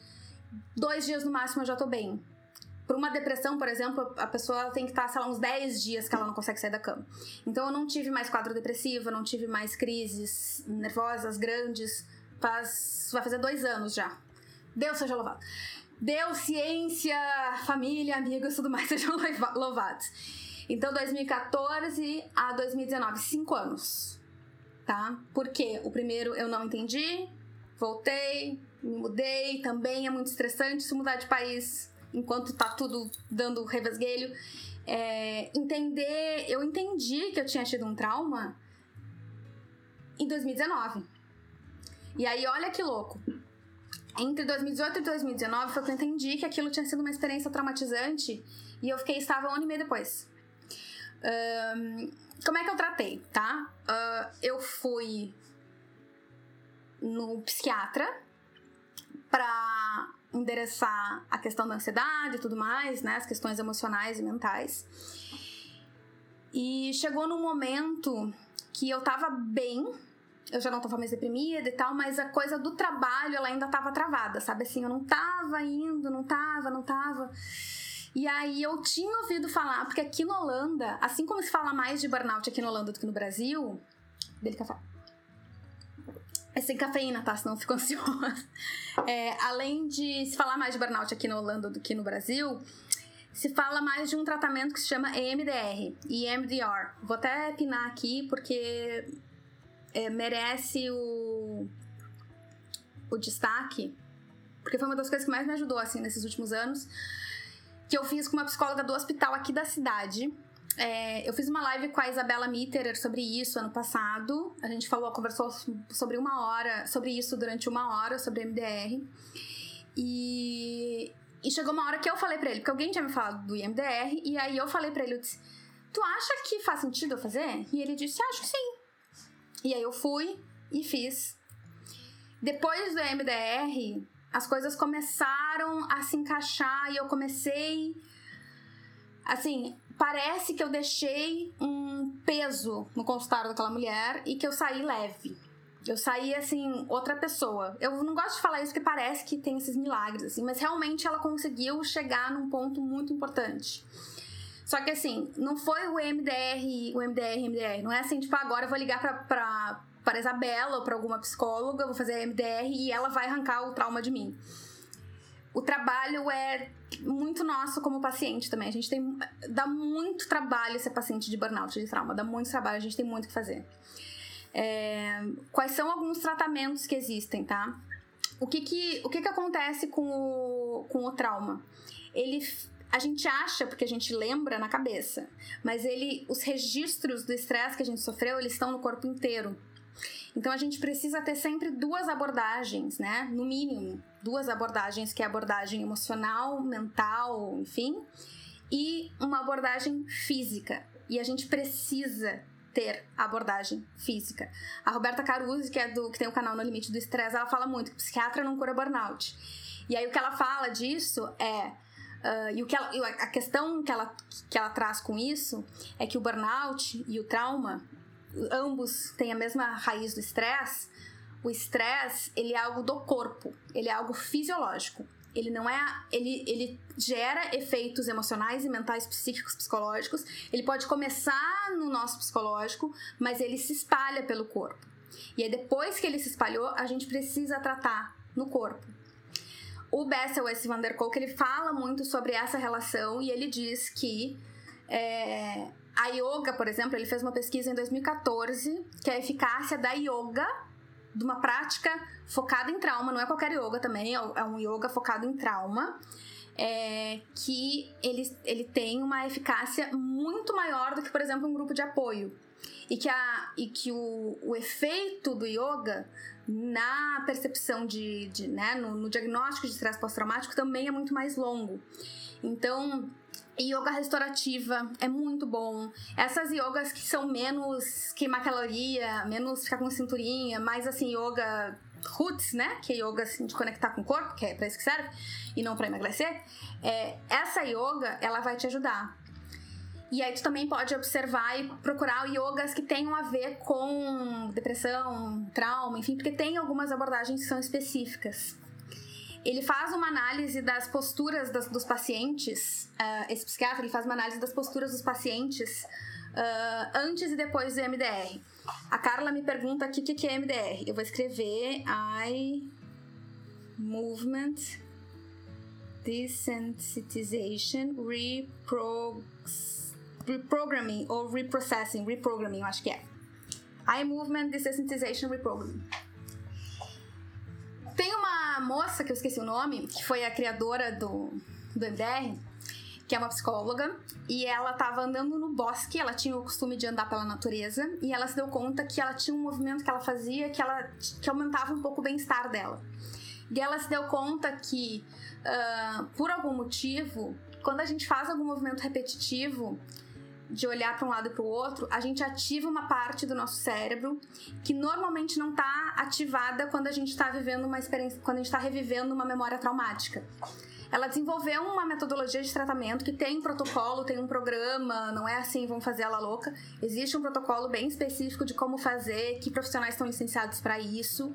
dois dias no máximo eu já tô bem. Por uma depressão, por exemplo, a pessoa tem que estar, sei lá, uns 10 dias que ela não consegue sair da cama. Então eu não tive mais quadro depressivo, não tive mais crises nervosas grandes. Faz. Vai fazer dois anos já. Deus seja louvado. Deus, ciência, família, amigos, tudo mais sejam louvados. Então, 2014 a 2019, cinco anos tá? Porque o primeiro eu não entendi, voltei, me mudei, também é muito estressante se mudar de país enquanto tá tudo dando revesguelho. É, entender, eu entendi que eu tinha tido um trauma em 2019. E aí, olha que louco. Entre 2018 e 2019 foi que eu entendi que aquilo tinha sido uma experiência traumatizante e eu fiquei estável um ano e meio depois. Um, como é que eu tratei, tá? Uh, eu fui no psiquiatra para endereçar a questão da ansiedade e tudo mais, né? As questões emocionais e mentais. E chegou num momento que eu tava bem, eu já não tava mais deprimida e tal, mas a coisa do trabalho ela ainda tava travada, sabe assim? Eu não tava indo, não tava, não tava. E aí eu tinha ouvido falar, porque aqui na Holanda, assim como se fala mais de burnout aqui na Holanda do que no Brasil. Dele café. É sem cafeína, tá? Senão eu fico ansiosa. É, além de se falar mais de burnout aqui na Holanda do que no Brasil, se fala mais de um tratamento que se chama EMDR EMDR. Vou até pinar aqui porque é, merece o, o destaque, porque foi uma das coisas que mais me ajudou assim nesses últimos anos que eu fiz com uma psicóloga do hospital aqui da cidade. É, eu fiz uma live com a Isabela Mitterer sobre isso ano passado. A gente falou, conversou sobre uma hora, sobre isso durante uma hora, sobre MDR. E, e chegou uma hora que eu falei para ele, porque alguém tinha me falado do IMDR, e aí eu falei para ele, eu disse, tu acha que faz sentido eu fazer? E ele disse, acho sim. E aí eu fui e fiz. Depois do MDR, as coisas começaram a se encaixar e eu comecei. Assim, parece que eu deixei um peso no consultório daquela mulher e que eu saí leve. Eu saí, assim, outra pessoa. Eu não gosto de falar isso porque parece que tem esses milagres, assim, mas realmente ela conseguiu chegar num ponto muito importante. Só que, assim, não foi o MDR, o MDR, MDR. Não é assim, tipo, agora eu vou ligar pra, pra, para Isabela ou para alguma psicóloga, vou fazer MDR e ela vai arrancar o trauma de mim. O trabalho é muito nosso como paciente também. A gente tem dá muito trabalho ser paciente de burnout, de trauma, dá muito trabalho, a gente tem muito que fazer. É, quais são alguns tratamentos que existem, tá? O que que, o que, que acontece com o, com o trauma? Ele a gente acha porque a gente lembra na cabeça, mas ele os registros do estresse que a gente sofreu, eles estão no corpo inteiro. Então a gente precisa ter sempre duas abordagens, né? No mínimo, duas abordagens, que é a abordagem emocional, mental, enfim, e uma abordagem física. E a gente precisa ter abordagem física. A Roberta Caruso, que é do que tem o canal No Limite do Estresse, ela fala muito que psiquiatra não cura burnout. E aí o que ela fala disso é Uh, e o que ela, a questão que ela, que ela traz com isso é que o burnout e o trauma ambos têm a mesma raiz do estresse, o estresse, ele é algo do corpo, ele é algo fisiológico. Ele não é. Ele, ele gera efeitos emocionais e mentais, psíquicos, psicológicos. Ele pode começar no nosso psicológico, mas ele se espalha pelo corpo. E aí, depois que ele se espalhou, a gente precisa tratar no corpo. O Bessel, esse Van der Kolk, ele fala muito sobre essa relação e ele diz que é, a yoga, por exemplo, ele fez uma pesquisa em 2014 que é a eficácia da yoga de uma prática focada em trauma, não é qualquer yoga também, é um yoga focado em trauma, é, que ele, ele tem uma eficácia muito maior do que, por exemplo, um grupo de apoio. E que, a, e que o, o efeito do yoga na percepção de, de né, no, no diagnóstico de estresse pós-traumático também é muito mais longo. Então, Yoga restaurativa é muito bom. Essas yogas que são menos queimar caloria, menos ficar com cinturinha, mais assim, yoga roots, né? Que é yoga assim, de conectar com o corpo, que é pra isso que serve, e não pra emagrecer. É, essa yoga, ela vai te ajudar. E aí tu também pode observar e procurar yogas que tenham a ver com depressão, trauma, enfim, porque tem algumas abordagens que são específicas. Ele faz uma análise das posturas das, dos pacientes, uh, esse psiquiatra ele faz uma análise das posturas dos pacientes uh, antes e depois do MDR. A Carla me pergunta aqui o que, que é MDR. Eu vou escrever I Movement Desensitization Repro Reprogramming ou Reprocessing, Reprogramming, eu acho que é. Eye Movement Desensitization Reprogramming. Tem uma moça, que eu esqueci o nome, que foi a criadora do, do MDR, que é uma psicóloga, e ela estava andando no bosque, ela tinha o costume de andar pela natureza, e ela se deu conta que ela tinha um movimento que ela fazia que, ela, que aumentava um pouco o bem-estar dela. E ela se deu conta que, uh, por algum motivo, quando a gente faz algum movimento repetitivo, de olhar para um lado e para o outro, a gente ativa uma parte do nosso cérebro que normalmente não está ativada quando a gente está vivendo uma experiência, quando a gente está revivendo uma memória traumática. Ela desenvolveu uma metodologia de tratamento que tem protocolo, tem um programa, não é assim, vamos fazer ela louca. Existe um protocolo bem específico de como fazer, que profissionais estão licenciados para isso.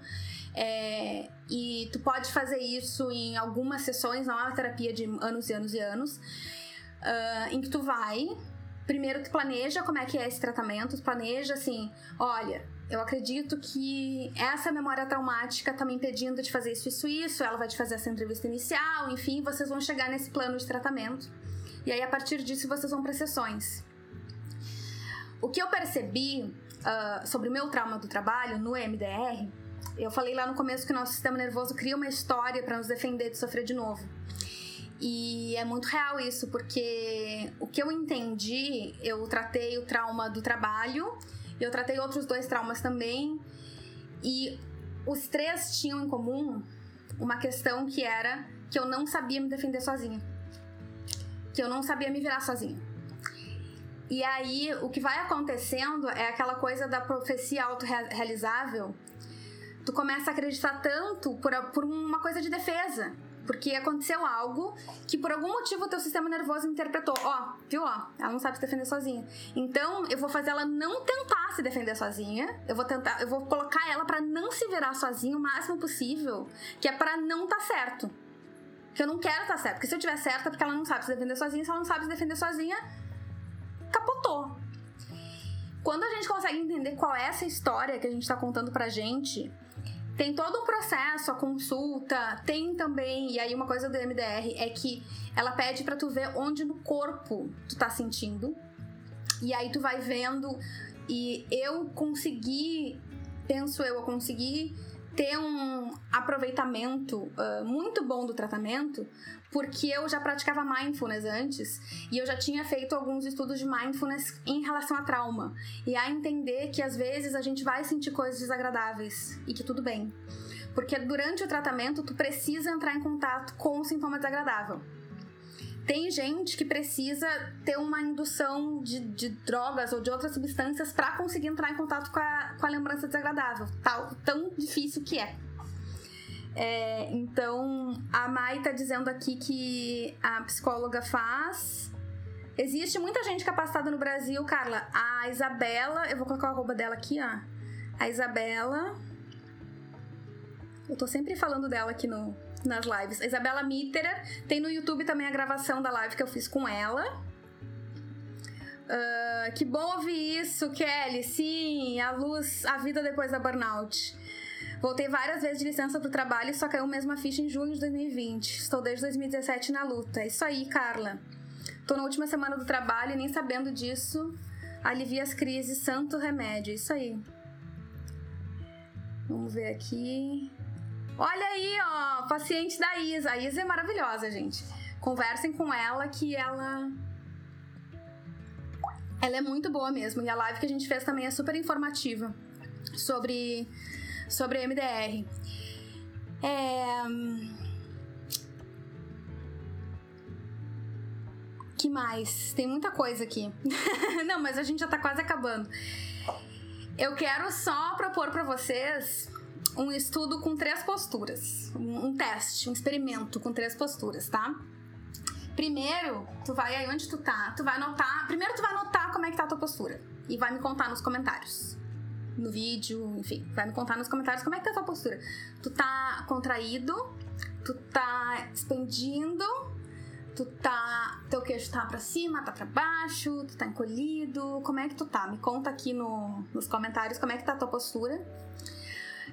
É, e tu pode fazer isso em algumas sessões, não é uma terapia de anos e anos e anos, uh, em que tu vai primeiro tu planeja como é que é esse tratamento, tu planeja assim, olha, eu acredito que essa memória traumática tá me impedindo de fazer isso, isso, isso, ela vai te fazer essa entrevista inicial, enfim, vocês vão chegar nesse plano de tratamento. E aí, a partir disso, vocês vão para sessões. O que eu percebi uh, sobre o meu trauma do trabalho no MDR, eu falei lá no começo que nosso sistema nervoso cria uma história para nos defender de sofrer de novo. E é muito real isso, porque o que eu entendi, eu tratei o trauma do trabalho, eu tratei outros dois traumas também, e os três tinham em comum uma questão que era que eu não sabia me defender sozinha. Que eu não sabia me virar sozinha. E aí, o que vai acontecendo é aquela coisa da profecia autorrealizável. Tu começa a acreditar tanto por, por uma coisa de defesa porque aconteceu algo que por algum motivo o teu sistema nervoso interpretou. Ó, viu? Ó, ela não sabe se defender sozinha. Então, eu vou fazer ela não tentar se defender sozinha. Eu vou tentar, eu vou colocar ela para não se virar sozinha o máximo possível, que é para não tá certo. Que eu não quero estar tá certo, porque se eu tiver certo é porque ela não sabe se defender sozinha, se ela não sabe se defender sozinha, capotou. Quando a gente consegue entender qual é essa história que a gente tá contando pra gente, tem todo um processo, a consulta, tem também, e aí uma coisa do MDR é que ela pede para tu ver onde no corpo tu tá sentindo. E aí tu vai vendo e eu consegui, penso eu, eu consegui ter um aproveitamento uh, muito bom do tratamento, porque eu já praticava mindfulness antes e eu já tinha feito alguns estudos de mindfulness em relação a trauma e a entender que às vezes a gente vai sentir coisas desagradáveis e que tudo bem. Porque durante o tratamento tu precisa entrar em contato com o sintoma desagradável. Tem gente que precisa ter uma indução de, de drogas ou de outras substâncias para conseguir entrar em contato com a, com a lembrança desagradável, tal, tão difícil que é. é. Então, a Mai tá dizendo aqui que a psicóloga faz. Existe muita gente capacitada no Brasil, Carla. A Isabela, eu vou colocar a arroba dela aqui, ó. A Isabela. Eu tô sempre falando dela aqui no, nas lives. A Isabela Mitterer. Tem no YouTube também a gravação da live que eu fiz com ela. Uh, que bom ouvir isso, Kelly. Sim, a luz, a vida depois da burnout. Voltei várias vezes de licença pro trabalho e só caiu mesmo a ficha em junho de 2020. Estou desde 2017 na luta. É isso aí, Carla. Tô na última semana do trabalho e nem sabendo disso. Alivia as crises, santo remédio. Isso aí. Vamos ver aqui. Olha aí, ó, paciente da Isa. A Isa é maravilhosa, gente. Conversem com ela que ela ela é muito boa mesmo. E a live que a gente fez também é super informativa sobre, sobre MDR. É... Que mais? Tem muita coisa aqui. Não, mas a gente já tá quase acabando. Eu quero só propor para vocês um estudo com três posturas. Um, um teste, um experimento com três posturas, tá? Primeiro, tu vai aí onde tu tá, tu vai anotar. Primeiro, tu vai anotar como é que tá a tua postura. E vai me contar nos comentários. No vídeo, enfim, vai me contar nos comentários como é que tá a tua postura. Tu tá contraído, tu tá expandindo, tu tá. Teu queixo tá pra cima, tá pra baixo, tu tá encolhido. Como é que tu tá? Me conta aqui no, nos comentários como é que tá a tua postura.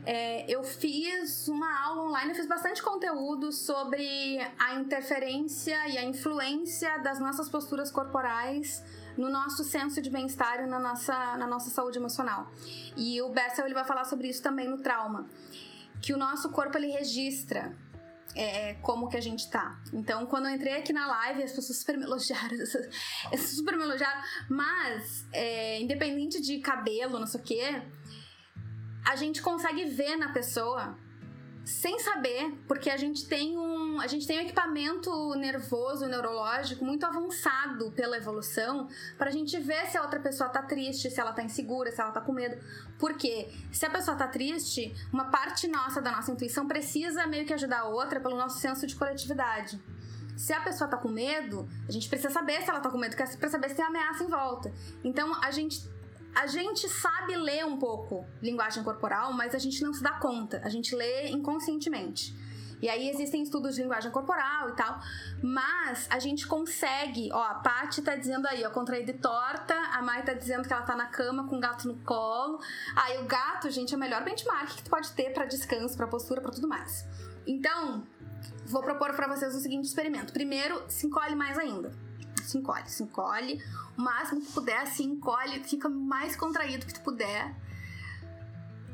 É, eu fiz uma aula online, eu fiz bastante conteúdo sobre a interferência e a influência das nossas posturas corporais no nosso senso de bem-estar e na nossa, na nossa saúde emocional. E o Bessel ele vai falar sobre isso também no trauma, que o nosso corpo ele registra é, como que a gente tá. Então, quando eu entrei aqui na live, as pessoas super me elogiaram, super me elogiaram, mas é, independente de cabelo, não sei o quê a gente consegue ver na pessoa sem saber, porque a gente tem um, a gente tem um equipamento nervoso, neurológico muito avançado pela evolução para a gente ver se a outra pessoa tá triste, se ela tá insegura, se ela tá com medo. Porque se a pessoa tá triste, uma parte nossa da nossa intuição precisa meio que ajudar a outra pelo nosso senso de coletividade. Se a pessoa tá com medo, a gente precisa saber se ela tá com medo, para saber se tem ameaça em volta. Então a gente a gente sabe ler um pouco linguagem corporal, mas a gente não se dá conta. A gente lê inconscientemente. E aí existem estudos de linguagem corporal e tal, mas a gente consegue, ó, a Paty tá dizendo aí, ó, contraída torta, a Mai tá dizendo que ela tá na cama com o gato no colo. Aí o gato, gente, é o melhor benchmark que tu pode ter para descanso, para postura, para tudo mais. Então, vou propor para vocês o seguinte experimento. Primeiro, se encolhe mais ainda se encolhe, se encolhe. O máximo que puder, se encolhe, fica mais contraído que tu puder.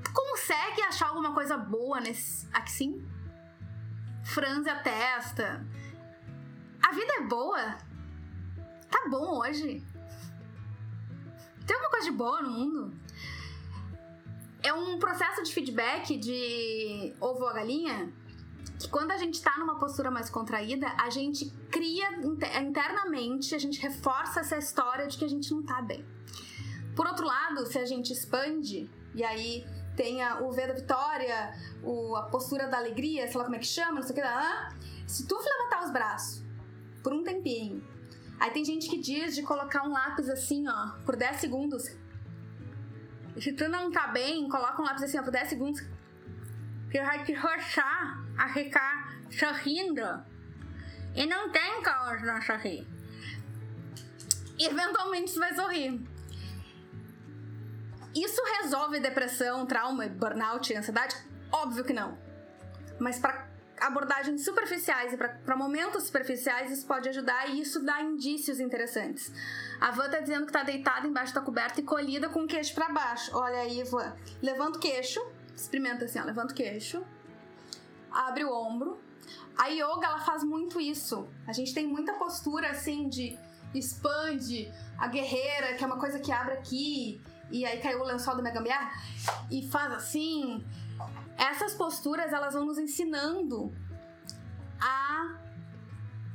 Tu consegue achar alguma coisa boa nesse. Aqui sim? Franze a testa. A vida é boa. Tá bom hoje. Tem alguma coisa de boa no mundo? É um processo de feedback de ovo a galinha que quando a gente está numa postura mais contraída, a gente cria internamente, a gente reforça essa história de que a gente não tá bem. Por outro lado, se a gente expande, e aí tem o V da vitória, o, a postura da alegria, sei lá como é que chama, não sei o que, ah, se tu levantar os braços por um tempinho, aí tem gente que diz de colocar um lápis assim, ó, por 10 segundos. Se tu não tá bem, coloca um lápis assim, ó, por 10 segundos, que vai te forçar a ficar sorrindo. E não tem causa não sorrir. Eventualmente você vai sorrir. Isso resolve depressão, trauma, burnout e ansiedade? Óbvio que não. Mas para abordagens superficiais e para momentos superficiais isso pode ajudar e isso dá indícios interessantes. A Van tá dizendo que tá deitada embaixo da coberta e colhida com o queixo para baixo. Olha aí, Van. Levanta o queixo experimenta assim, ó, levanta o queixo, abre o ombro. A yoga, ela faz muito isso. A gente tem muita postura assim de expande a guerreira, que é uma coisa que abre aqui, e aí caiu o lençol do Megambiar, e faz assim. Essas posturas, elas vão nos ensinando a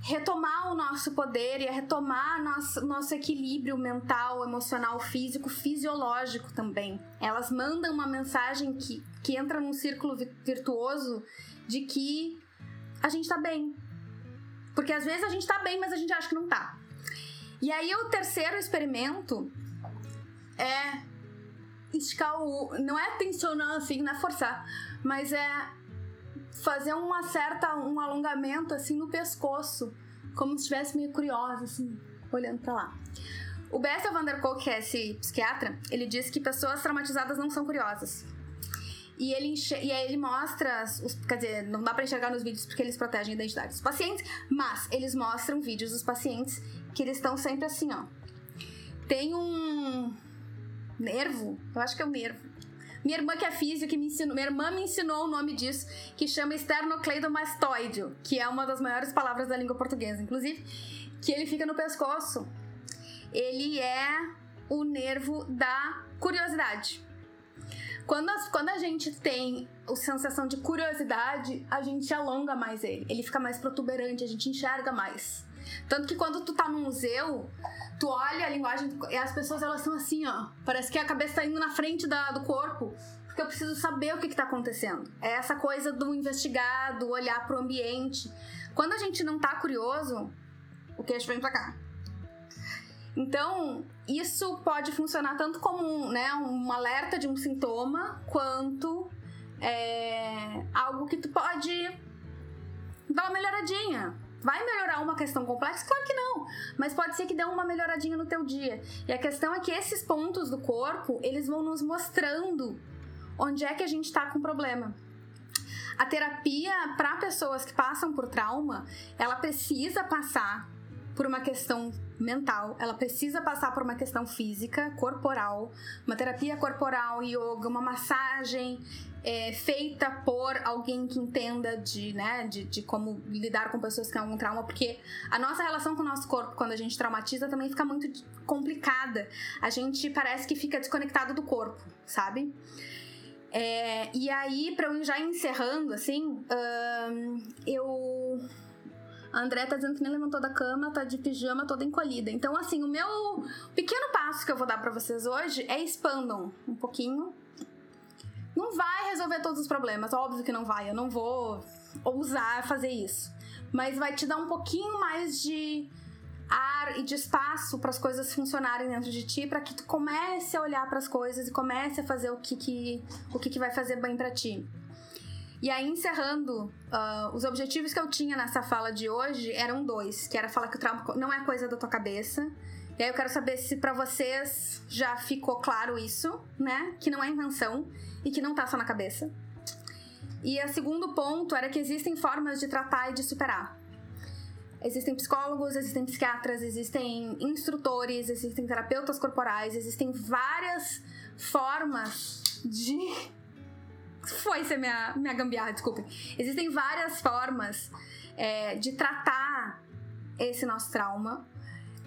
retomar o nosso poder e a retomar nosso, nosso equilíbrio mental, emocional, físico, fisiológico também. Elas mandam uma mensagem que, que entra num círculo virtuoso de que a gente tá bem. Porque às vezes a gente tá bem, mas a gente acha que não tá. E aí o terceiro experimento é esticar o. Não é tensionar assim, não é forçar, mas é fazer uma certa um alongamento assim no pescoço, como se estivesse meio curiosa assim, olhando para lá. O Bessel van der Kolk, que é esse psiquiatra, ele diz que pessoas traumatizadas não são curiosas. E ele, e aí ele mostra, os, quer dizer, não dá para enxergar nos vídeos porque eles protegem a identidade dos pacientes, mas eles mostram vídeos dos pacientes que eles estão sempre assim, ó. Tem um nervo, eu acho que é um nervo. Minha irmã que é física me ensinou, minha irmã me ensinou o nome disso, que chama esternocleidomastoideo, que é uma das maiores palavras da língua portuguesa, inclusive, que ele fica no pescoço. Ele é o nervo da curiosidade. Quando, as, quando a gente tem a sensação de curiosidade, a gente alonga mais ele. Ele fica mais protuberante, a gente enxerga mais. Tanto que quando tu tá no museu, tu olha a linguagem e as pessoas elas são assim, ó. Parece que a cabeça tá indo na frente da, do corpo. Porque eu preciso saber o que, que tá acontecendo. É essa coisa do investigar, do olhar pro ambiente. Quando a gente não tá curioso, o queixo vem pra cá. Então, isso pode funcionar tanto como um, né, um alerta de um sintoma, quanto é, algo que tu pode dar uma melhoradinha. Vai melhorar uma questão complexa? Claro que não, mas pode ser que dê uma melhoradinha no teu dia. E a questão é que esses pontos do corpo, eles vão nos mostrando onde é que a gente está com problema. A terapia para pessoas que passam por trauma, ela precisa passar por uma questão mental, ela precisa passar por uma questão física, corporal, uma terapia corporal, yoga, uma massagem é, feita por alguém que entenda de, né, de, de como lidar com pessoas que têm algum trauma, porque a nossa relação com o nosso corpo, quando a gente traumatiza, também fica muito complicada. A gente parece que fica desconectado do corpo, sabe? É, e aí, pra eu já encerrando, assim, eu a André tá dizendo que nem levantou da cama, tá de pijama toda encolhida. Então, assim, o meu pequeno passo que eu vou dar para vocês hoje é expandam um pouquinho. Não vai resolver todos os problemas, óbvio que não vai. Eu não vou ousar fazer isso. Mas vai te dar um pouquinho mais de ar e de espaço para as coisas funcionarem dentro de ti, para que tu comece a olhar para as coisas e comece a fazer o que, que o que, que vai fazer bem para ti. E aí, encerrando, uh, os objetivos que eu tinha nessa fala de hoje eram dois, que era falar que o trauma não é coisa da tua cabeça. E aí eu quero saber se para vocês já ficou claro isso, né? Que não é invenção e que não tá só na cabeça. E o segundo ponto era que existem formas de tratar e de superar. Existem psicólogos, existem psiquiatras, existem instrutores, existem terapeutas corporais, existem várias formas de foi ser minha, minha gambiarra, desculpe. Existem várias formas é, de tratar esse nosso trauma.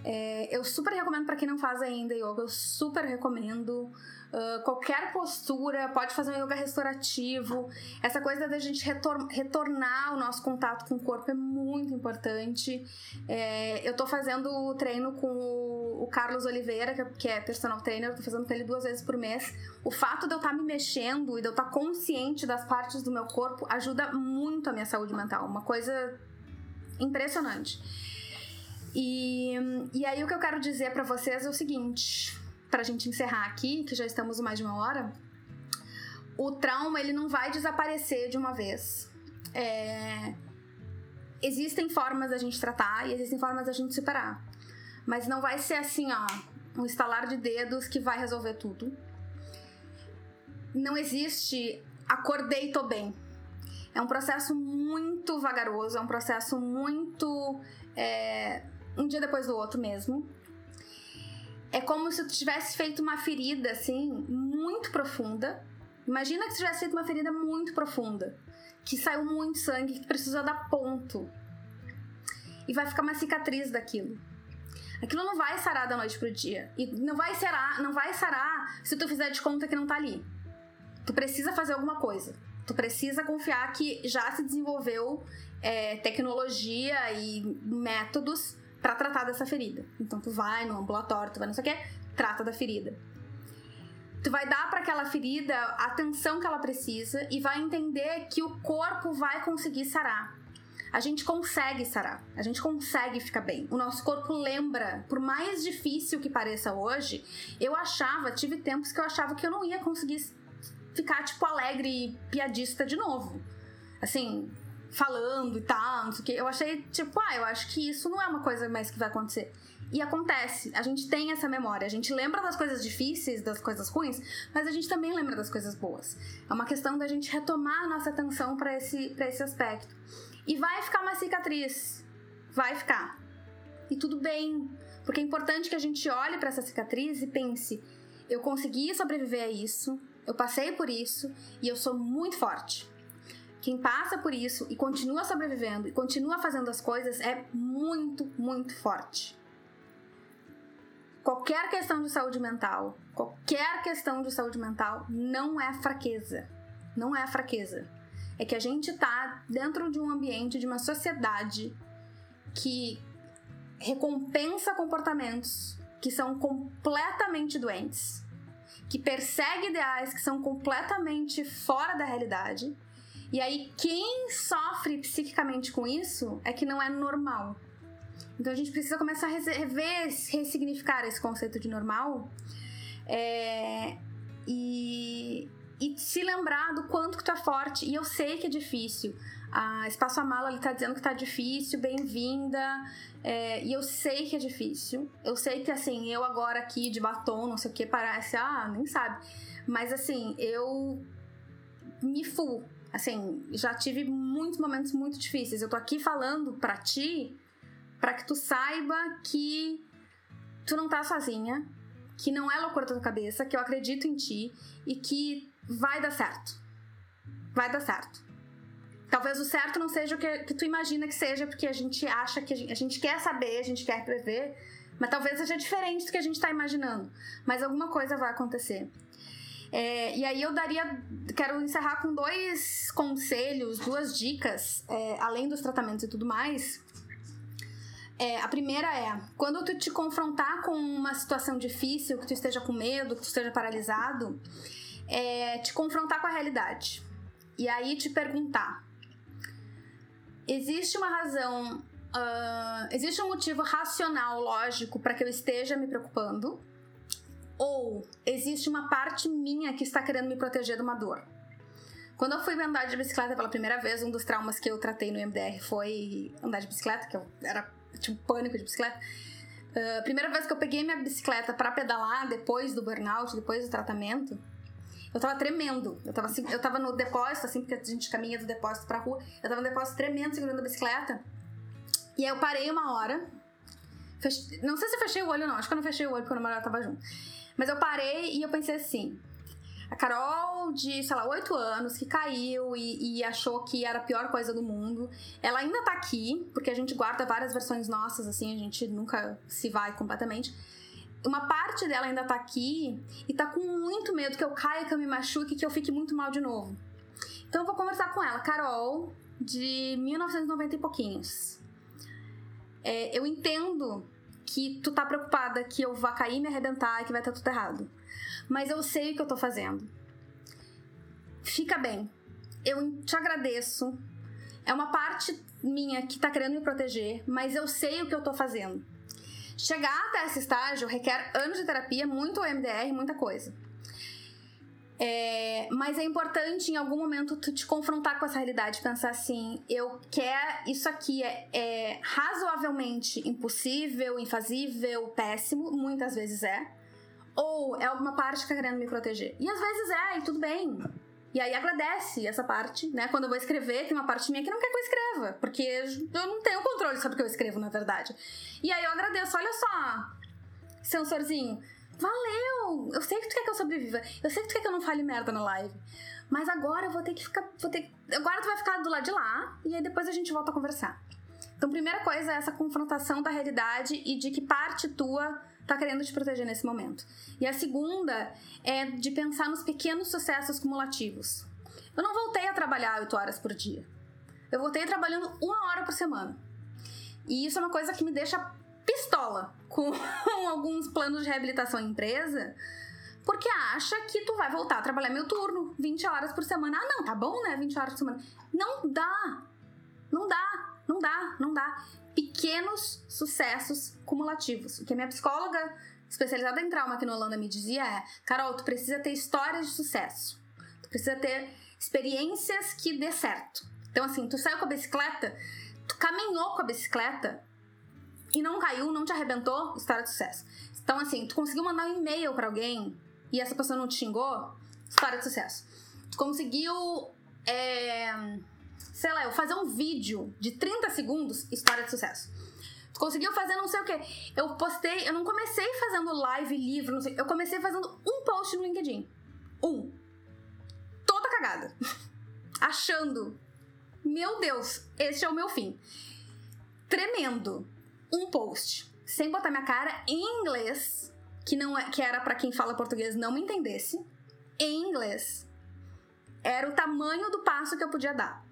É, eu super recomendo para quem não faz ainda yoga, eu super recomendo. Uh, qualquer postura, pode fazer um yoga restaurativo. Essa coisa da gente retor retornar o nosso contato com o corpo é muito importante. É, eu tô fazendo o treino com o, o Carlos Oliveira, que é, que é personal trainer, eu tô fazendo com ele duas vezes por mês. O fato de eu estar tá me mexendo e de eu estar tá consciente das partes do meu corpo ajuda muito a minha saúde mental. Uma coisa impressionante. E, e aí o que eu quero dizer para vocês é o seguinte pra gente encerrar aqui, que já estamos mais de uma hora, o trauma ele não vai desaparecer de uma vez. É... Existem formas da gente tratar e existem formas da gente superar. Mas não vai ser assim, ó, um estalar de dedos que vai resolver tudo. Não existe acordei tô bem. É um processo muito vagaroso, é um processo muito. É, um dia depois do outro mesmo é como se tu tivesse feito uma ferida, assim, muito profunda. Imagina que tu tivesse feito uma ferida muito profunda, que saiu muito sangue, que precisou dar ponto. E vai ficar uma cicatriz daquilo. Aquilo não vai sarar da noite pro dia. E não vai sarar, não vai sarar se tu fizer de conta que não tá ali. Tu precisa fazer alguma coisa. Tu precisa confiar que já se desenvolveu é, tecnologia e métodos para tratar dessa ferida. Então tu vai no ambulatório, tu vai não sei o que, trata da ferida. Tu vai dar para aquela ferida a atenção que ela precisa e vai entender que o corpo vai conseguir sarar. A gente consegue sarar, a gente consegue ficar bem. O nosso corpo lembra, por mais difícil que pareça hoje, eu achava, tive tempos que eu achava que eu não ia conseguir ficar tipo alegre e piadista de novo. Assim, falando e tal, não sei o que. Eu achei, tipo, ah, eu acho que isso não é uma coisa mais que vai acontecer. E acontece, a gente tem essa memória, a gente lembra das coisas difíceis, das coisas ruins, mas a gente também lembra das coisas boas. É uma questão da gente retomar a nossa atenção para esse, pra esse aspecto. E vai ficar uma cicatriz, vai ficar. E tudo bem, porque é importante que a gente olhe para essa cicatriz e pense: eu consegui sobreviver a isso, eu passei por isso e eu sou muito forte. Quem passa por isso e continua sobrevivendo e continua fazendo as coisas é muito, muito forte qualquer questão de saúde mental, qualquer questão de saúde mental não é fraqueza. Não é fraqueza. É que a gente tá dentro de um ambiente, de uma sociedade que recompensa comportamentos que são completamente doentes, que persegue ideais que são completamente fora da realidade. E aí, quem sofre psiquicamente com isso é que não é normal. Então a gente precisa começar a rever, ressignificar esse conceito de normal é, e, e se lembrar do quanto que tu é forte. E eu sei que é difícil. A Espaço Amala ele tá dizendo que tá difícil, bem-vinda. É, e eu sei que é difícil. Eu sei que assim, eu agora aqui de batom, não sei o que, parece, ah, nem sabe. Mas assim, eu me fu. Assim, já tive muitos momentos muito difíceis. Eu tô aqui falando pra ti para que tu saiba que tu não tá sozinha, que não é loucura da tua cabeça, que eu acredito em ti e que vai dar certo. Vai dar certo. Talvez o certo não seja o que, que tu imagina que seja, porque a gente acha que a gente, a gente quer saber, a gente quer prever, mas talvez seja diferente do que a gente está imaginando. Mas alguma coisa vai acontecer. É, e aí eu daria. Quero encerrar com dois conselhos, duas dicas, é, além dos tratamentos e tudo mais, é, a primeira é, quando tu te confrontar com uma situação difícil, que tu esteja com medo, que tu esteja paralisado, é, te confrontar com a realidade. E aí te perguntar: existe uma razão, uh, existe um motivo racional, lógico, para que eu esteja me preocupando? Ou existe uma parte minha que está querendo me proteger de uma dor? Quando eu fui andar de bicicleta pela primeira vez, um dos traumas que eu tratei no MDR foi andar de bicicleta, que eu era um pânico de bicicleta. Uh, primeira vez que eu peguei minha bicicleta para pedalar depois do burnout, depois do tratamento, eu tava tremendo. Eu tava, assim, eu tava no depósito, assim, porque a gente caminha do depósito pra rua. Eu tava no depósito tremendo, segurando a bicicleta. E aí eu parei uma hora. Fech... Não sei se eu fechei o olho, não. Acho que eu não fechei o olho porque o namorado tava junto. Mas eu parei e eu pensei assim: a Carol, de, sei lá, 8 anos, que caiu e, e, achou que era a pior coisa do mundo. Ela ainda tá aqui, porque a gente guarda várias versões nossas, assim, a gente nunca se vai completamente. Uma parte dela ainda tá aqui e tá com muito medo que eu caia, que eu me machuque, que eu fique muito mal de novo. Então eu vou conversar com ela. Carol, de 1990 e pouquinhos. É, eu entendo que tu tá preocupada que eu vá cair, me arrebentar e que vai estar tudo errado mas eu sei o que eu tô fazendo. Fica bem. Eu te agradeço. É uma parte minha que tá querendo me proteger, mas eu sei o que eu tô fazendo. Chegar até esse estágio requer anos de terapia, muito MDR, muita coisa. É, mas é importante em algum momento tu te confrontar com essa realidade, pensar assim: eu quero isso aqui é, é razoavelmente impossível, infazível, péssimo, muitas vezes é. Ou é alguma parte que tá querendo me proteger. E às vezes é, e tudo bem. E aí agradece essa parte, né? Quando eu vou escrever, tem uma parte minha que não quer que eu escreva. Porque eu não tenho controle sobre o que eu escrevo, na verdade. E aí eu agradeço, olha só, sensorzinho. Valeu! Eu sei que tu quer que eu sobreviva. Eu sei que tu quer que eu não fale merda na live. Mas agora eu vou ter que ficar. Vou ter, agora tu vai ficar do lado de lá e aí depois a gente volta a conversar. Então, primeira coisa é essa confrontação da realidade e de que parte tua tá querendo te proteger nesse momento. E a segunda é de pensar nos pequenos sucessos cumulativos. Eu não voltei a trabalhar 8 horas por dia. Eu voltei trabalhando uma hora por semana. E isso é uma coisa que me deixa pistola com alguns planos de reabilitação em empresa, porque acha que tu vai voltar a trabalhar meu turno, 20 horas por semana. Ah, não, tá bom, né? 20 horas por semana. Não dá. Não dá, não dá, não dá pequenos sucessos cumulativos. O que a minha psicóloga especializada em trauma aqui no Holanda me dizia é: Carol, tu precisa ter histórias de sucesso. Tu precisa ter experiências que dê certo. Então, assim, tu saiu com a bicicleta, tu caminhou com a bicicleta e não caiu, não te arrebentou, história de sucesso. Então, assim, tu conseguiu mandar um e-mail para alguém e essa pessoa não te xingou, história de sucesso. Tu conseguiu, é, sei lá, eu fazer um vídeo de 30 segundos, história de sucesso. Tu conseguiu fazer não sei o que. Eu postei, eu não comecei fazendo live, livro, não sei. Eu comecei fazendo um post no LinkedIn. Um. Toda cagada. Achando. Meu Deus, este é o meu fim. Tremendo. Um post. Sem botar minha cara em inglês. Que, não é, que era para quem fala português não me entendesse. Em inglês. Era o tamanho do passo que eu podia dar.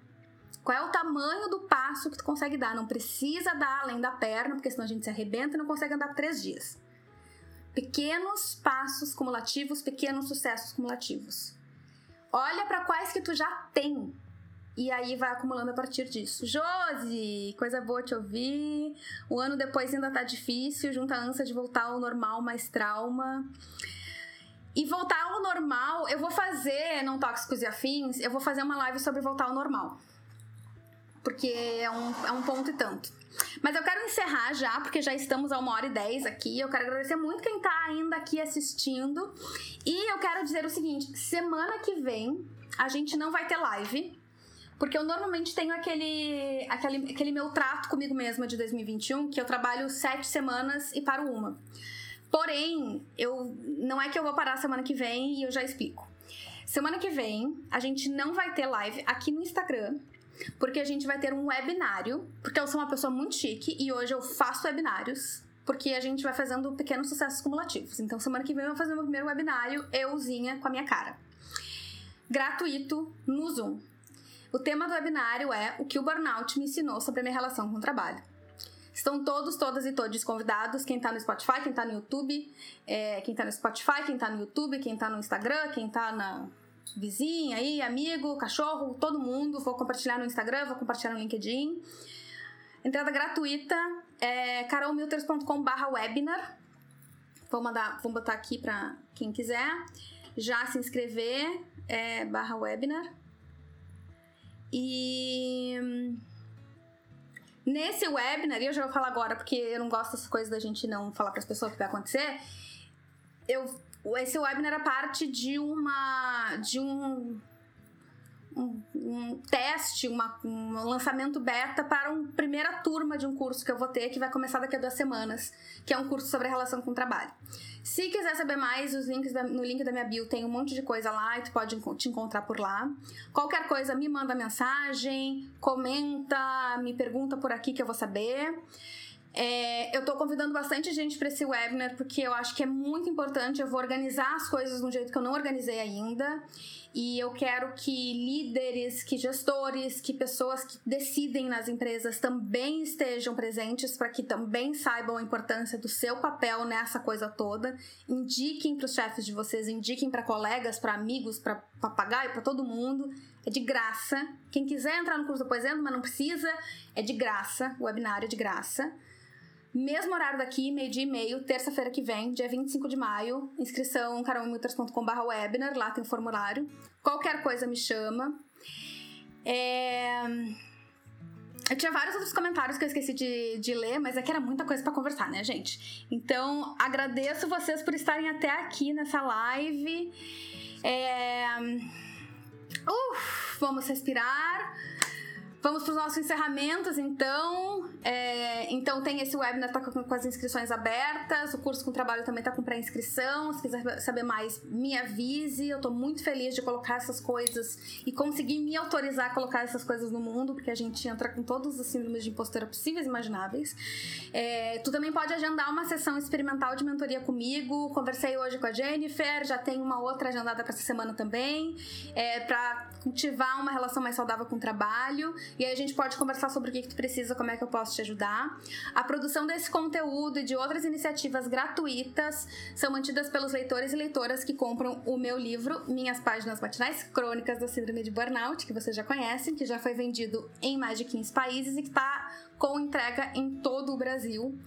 Qual é o tamanho do passo que tu consegue dar? Não precisa dar além da perna, porque senão a gente se arrebenta e não consegue andar por três dias. Pequenos passos cumulativos, pequenos sucessos cumulativos. Olha para quais que tu já tem e aí vai acumulando a partir disso. Josi, coisa boa te ouvir. O ano depois ainda tá difícil, junta a ânsia de voltar ao normal, mais trauma. E voltar ao normal, eu vou fazer, não tóxicos e afins, eu vou fazer uma live sobre voltar ao normal porque é um, é um ponto e tanto. Mas eu quero encerrar já, porque já estamos a uma hora e dez aqui. Eu quero agradecer muito quem tá ainda aqui assistindo. E eu quero dizer o seguinte: semana que vem a gente não vai ter live. Porque eu normalmente tenho aquele, aquele, aquele meu trato comigo mesma de 2021, que eu trabalho sete semanas e paro uma. Porém, eu não é que eu vou parar semana que vem e eu já explico. Semana que vem a gente não vai ter live aqui no Instagram porque a gente vai ter um webinário, porque eu sou uma pessoa muito chique e hoje eu faço webinários, porque a gente vai fazendo pequenos sucessos cumulativos. Então, semana que vem eu vou fazer meu primeiro webinário, euzinha, com a minha cara. Gratuito, no Zoom. O tema do webinário é o que o burnout me ensinou sobre a minha relação com o trabalho. Estão todos, todas e todos convidados. Quem tá no Spotify, quem tá no YouTube, é, quem tá no Spotify, quem tá no YouTube, quem tá no Instagram, quem tá na, vizinha aí, amigo, cachorro, todo mundo. Vou compartilhar no Instagram, vou compartilhar no LinkedIn. Entrada gratuita é carolmilters.com/barra webinar. Vou mandar, vou botar aqui para quem quiser já se inscrever é, barra webinar. E nesse webinar, e eu já vou falar agora porque eu não gosto dessas coisas da gente não falar para as pessoas o que vai acontecer. Eu esse webinar era parte de uma de um um, um teste, uma, um lançamento beta para uma primeira turma de um curso que eu vou ter, que vai começar daqui a duas semanas, que é um curso sobre relação com o trabalho. Se quiser saber mais, os links da, no link da minha bio tem um monte de coisa lá e tu pode te encontrar por lá. Qualquer coisa, me manda mensagem, comenta, me pergunta por aqui que eu vou saber. É, eu tô convidando bastante gente para esse webinar porque eu acho que é muito importante. Eu vou organizar as coisas de um jeito que eu não organizei ainda. E eu quero que líderes, que gestores, que pessoas que decidem nas empresas também estejam presentes para que também saibam a importância do seu papel nessa coisa toda. Indiquem para os chefes de vocês, indiquem para colegas, para amigos, para papagaio, para todo mundo. É de graça. Quem quiser entrar no curso do Poesendo, mas não precisa, é de graça. O webinário é de graça. Mesmo horário daqui, meio-dia e meio, terça-feira que vem, dia 25 de maio. Inscrição carolmilters.com.br webinar, lá tem o formulário. Qualquer coisa me chama. É... Eu tinha vários outros comentários que eu esqueci de, de ler, mas é que era muita coisa para conversar, né, gente? Então, agradeço vocês por estarem até aqui nessa live. É... Uf, vamos respirar. Vamos para os nossos encerramentos, então. É, então tem esse webinar tá com, com, as inscrições abertas, o curso com trabalho também está com pré-inscrição. Se quiser saber mais, me avise. Eu estou muito feliz de colocar essas coisas e conseguir me autorizar a colocar essas coisas no mundo, porque a gente entra com todos os síndromes de impostora possíveis e imagináveis. É, tu também pode agendar uma sessão experimental de mentoria comigo. Conversei hoje com a Jennifer, já tem uma outra agendada para essa semana também, é, para cultivar uma relação mais saudável com o trabalho. E aí a gente pode conversar sobre o que, que tu precisa, como é que eu posso te ajudar. A produção desse conteúdo e de outras iniciativas gratuitas são mantidas pelos leitores e leitoras que compram o meu livro, Minhas Páginas Matinais, Crônicas da Síndrome de Burnout, que vocês já conhecem, que já foi vendido em mais de 15 países e que está com entrega em todo o Brasil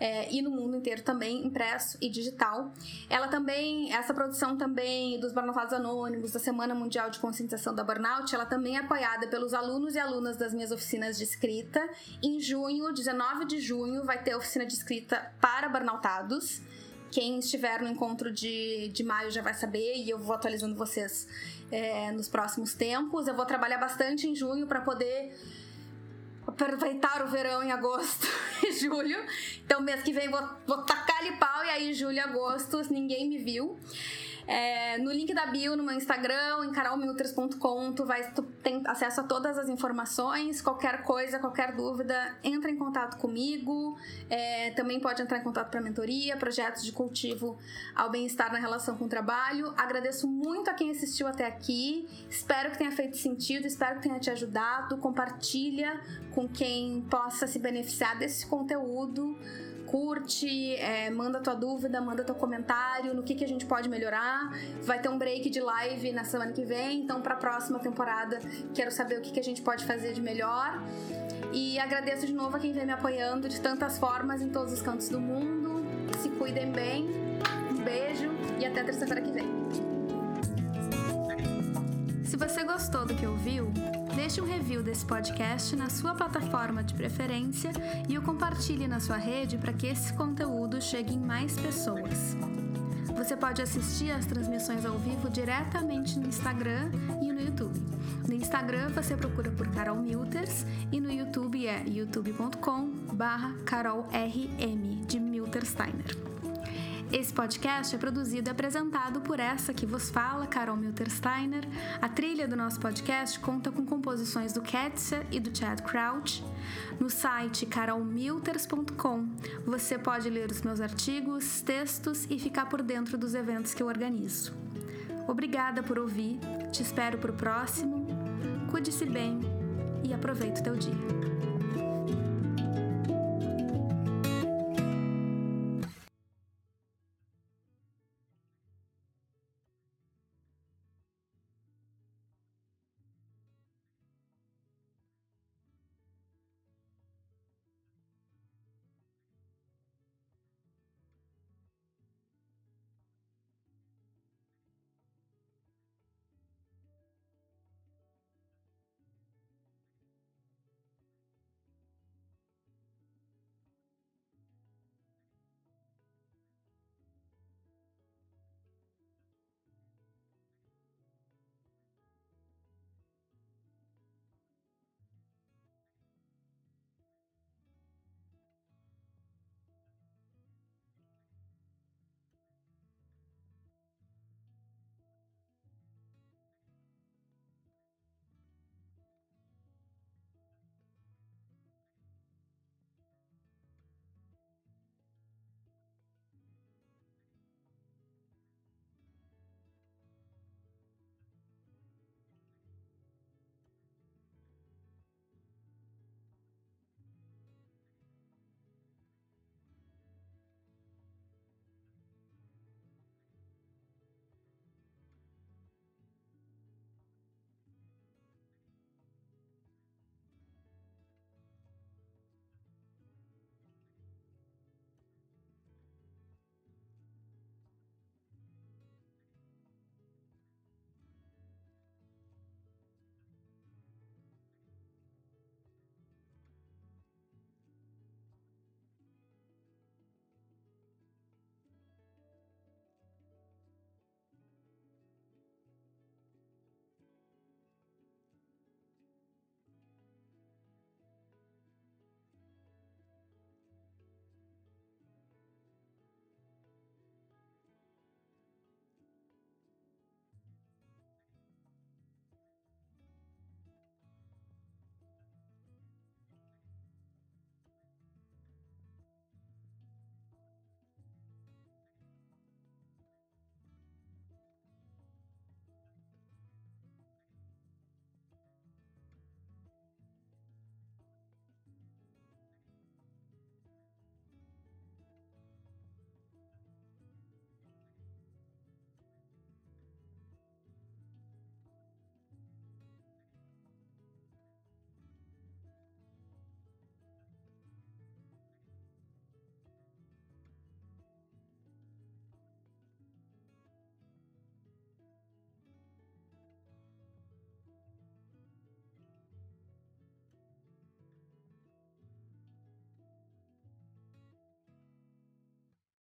é, e no mundo inteiro também, impresso e digital. Ela também, essa produção também dos Burnoutados Anônimos, da Semana Mundial de Conscientização da Burnout, ela também é apoiada pelos alunos e alunas das minhas oficinas de escrita. Em junho, 19 de junho, vai ter oficina de escrita para burnoutados. Quem estiver no encontro de, de maio já vai saber e eu vou atualizando vocês é, nos próximos tempos. Eu vou trabalhar bastante em junho para poder aproveitar o verão em agosto e julho. Então, mês que vem vou, vou tacar-lhe pau e aí, julho e agosto, ninguém me viu. É, no link da bio, no meu Instagram, em carolmilters.com, tu, vai, tu tem acesso a todas as informações. Qualquer coisa, qualquer dúvida, entra em contato comigo. É, também pode entrar em contato para mentoria, projetos de cultivo ao bem-estar na relação com o trabalho. Agradeço muito a quem assistiu até aqui. Espero que tenha feito sentido, espero que tenha te ajudado. Compartilha com quem possa se beneficiar desse conteúdo curte, é, manda tua dúvida, manda teu comentário no que, que a gente pode melhorar. Vai ter um break de live na semana que vem, então para a próxima temporada quero saber o que, que a gente pode fazer de melhor. E agradeço de novo a quem vem me apoiando de tantas formas em todos os cantos do mundo. Se cuidem bem. Um beijo e até terça-feira que vem. Se você gostou do que ouviu, Deixe um review desse podcast na sua plataforma de preferência e o compartilhe na sua rede para que esse conteúdo chegue em mais pessoas. Você pode assistir às transmissões ao vivo diretamente no Instagram e no YouTube. No Instagram você procura por Carol Milters e no YouTube é youtube.com/carolrm de Miltersteiner. Esse podcast é produzido e apresentado por essa que vos fala, Carol Miltersteiner. A trilha do nosso podcast conta com composições do Ketsia e do Chad Crouch. No site carolmilters.com você pode ler os meus artigos, textos e ficar por dentro dos eventos que eu organizo. Obrigada por ouvir, te espero para o próximo. Cuide-se bem e aproveite o teu dia.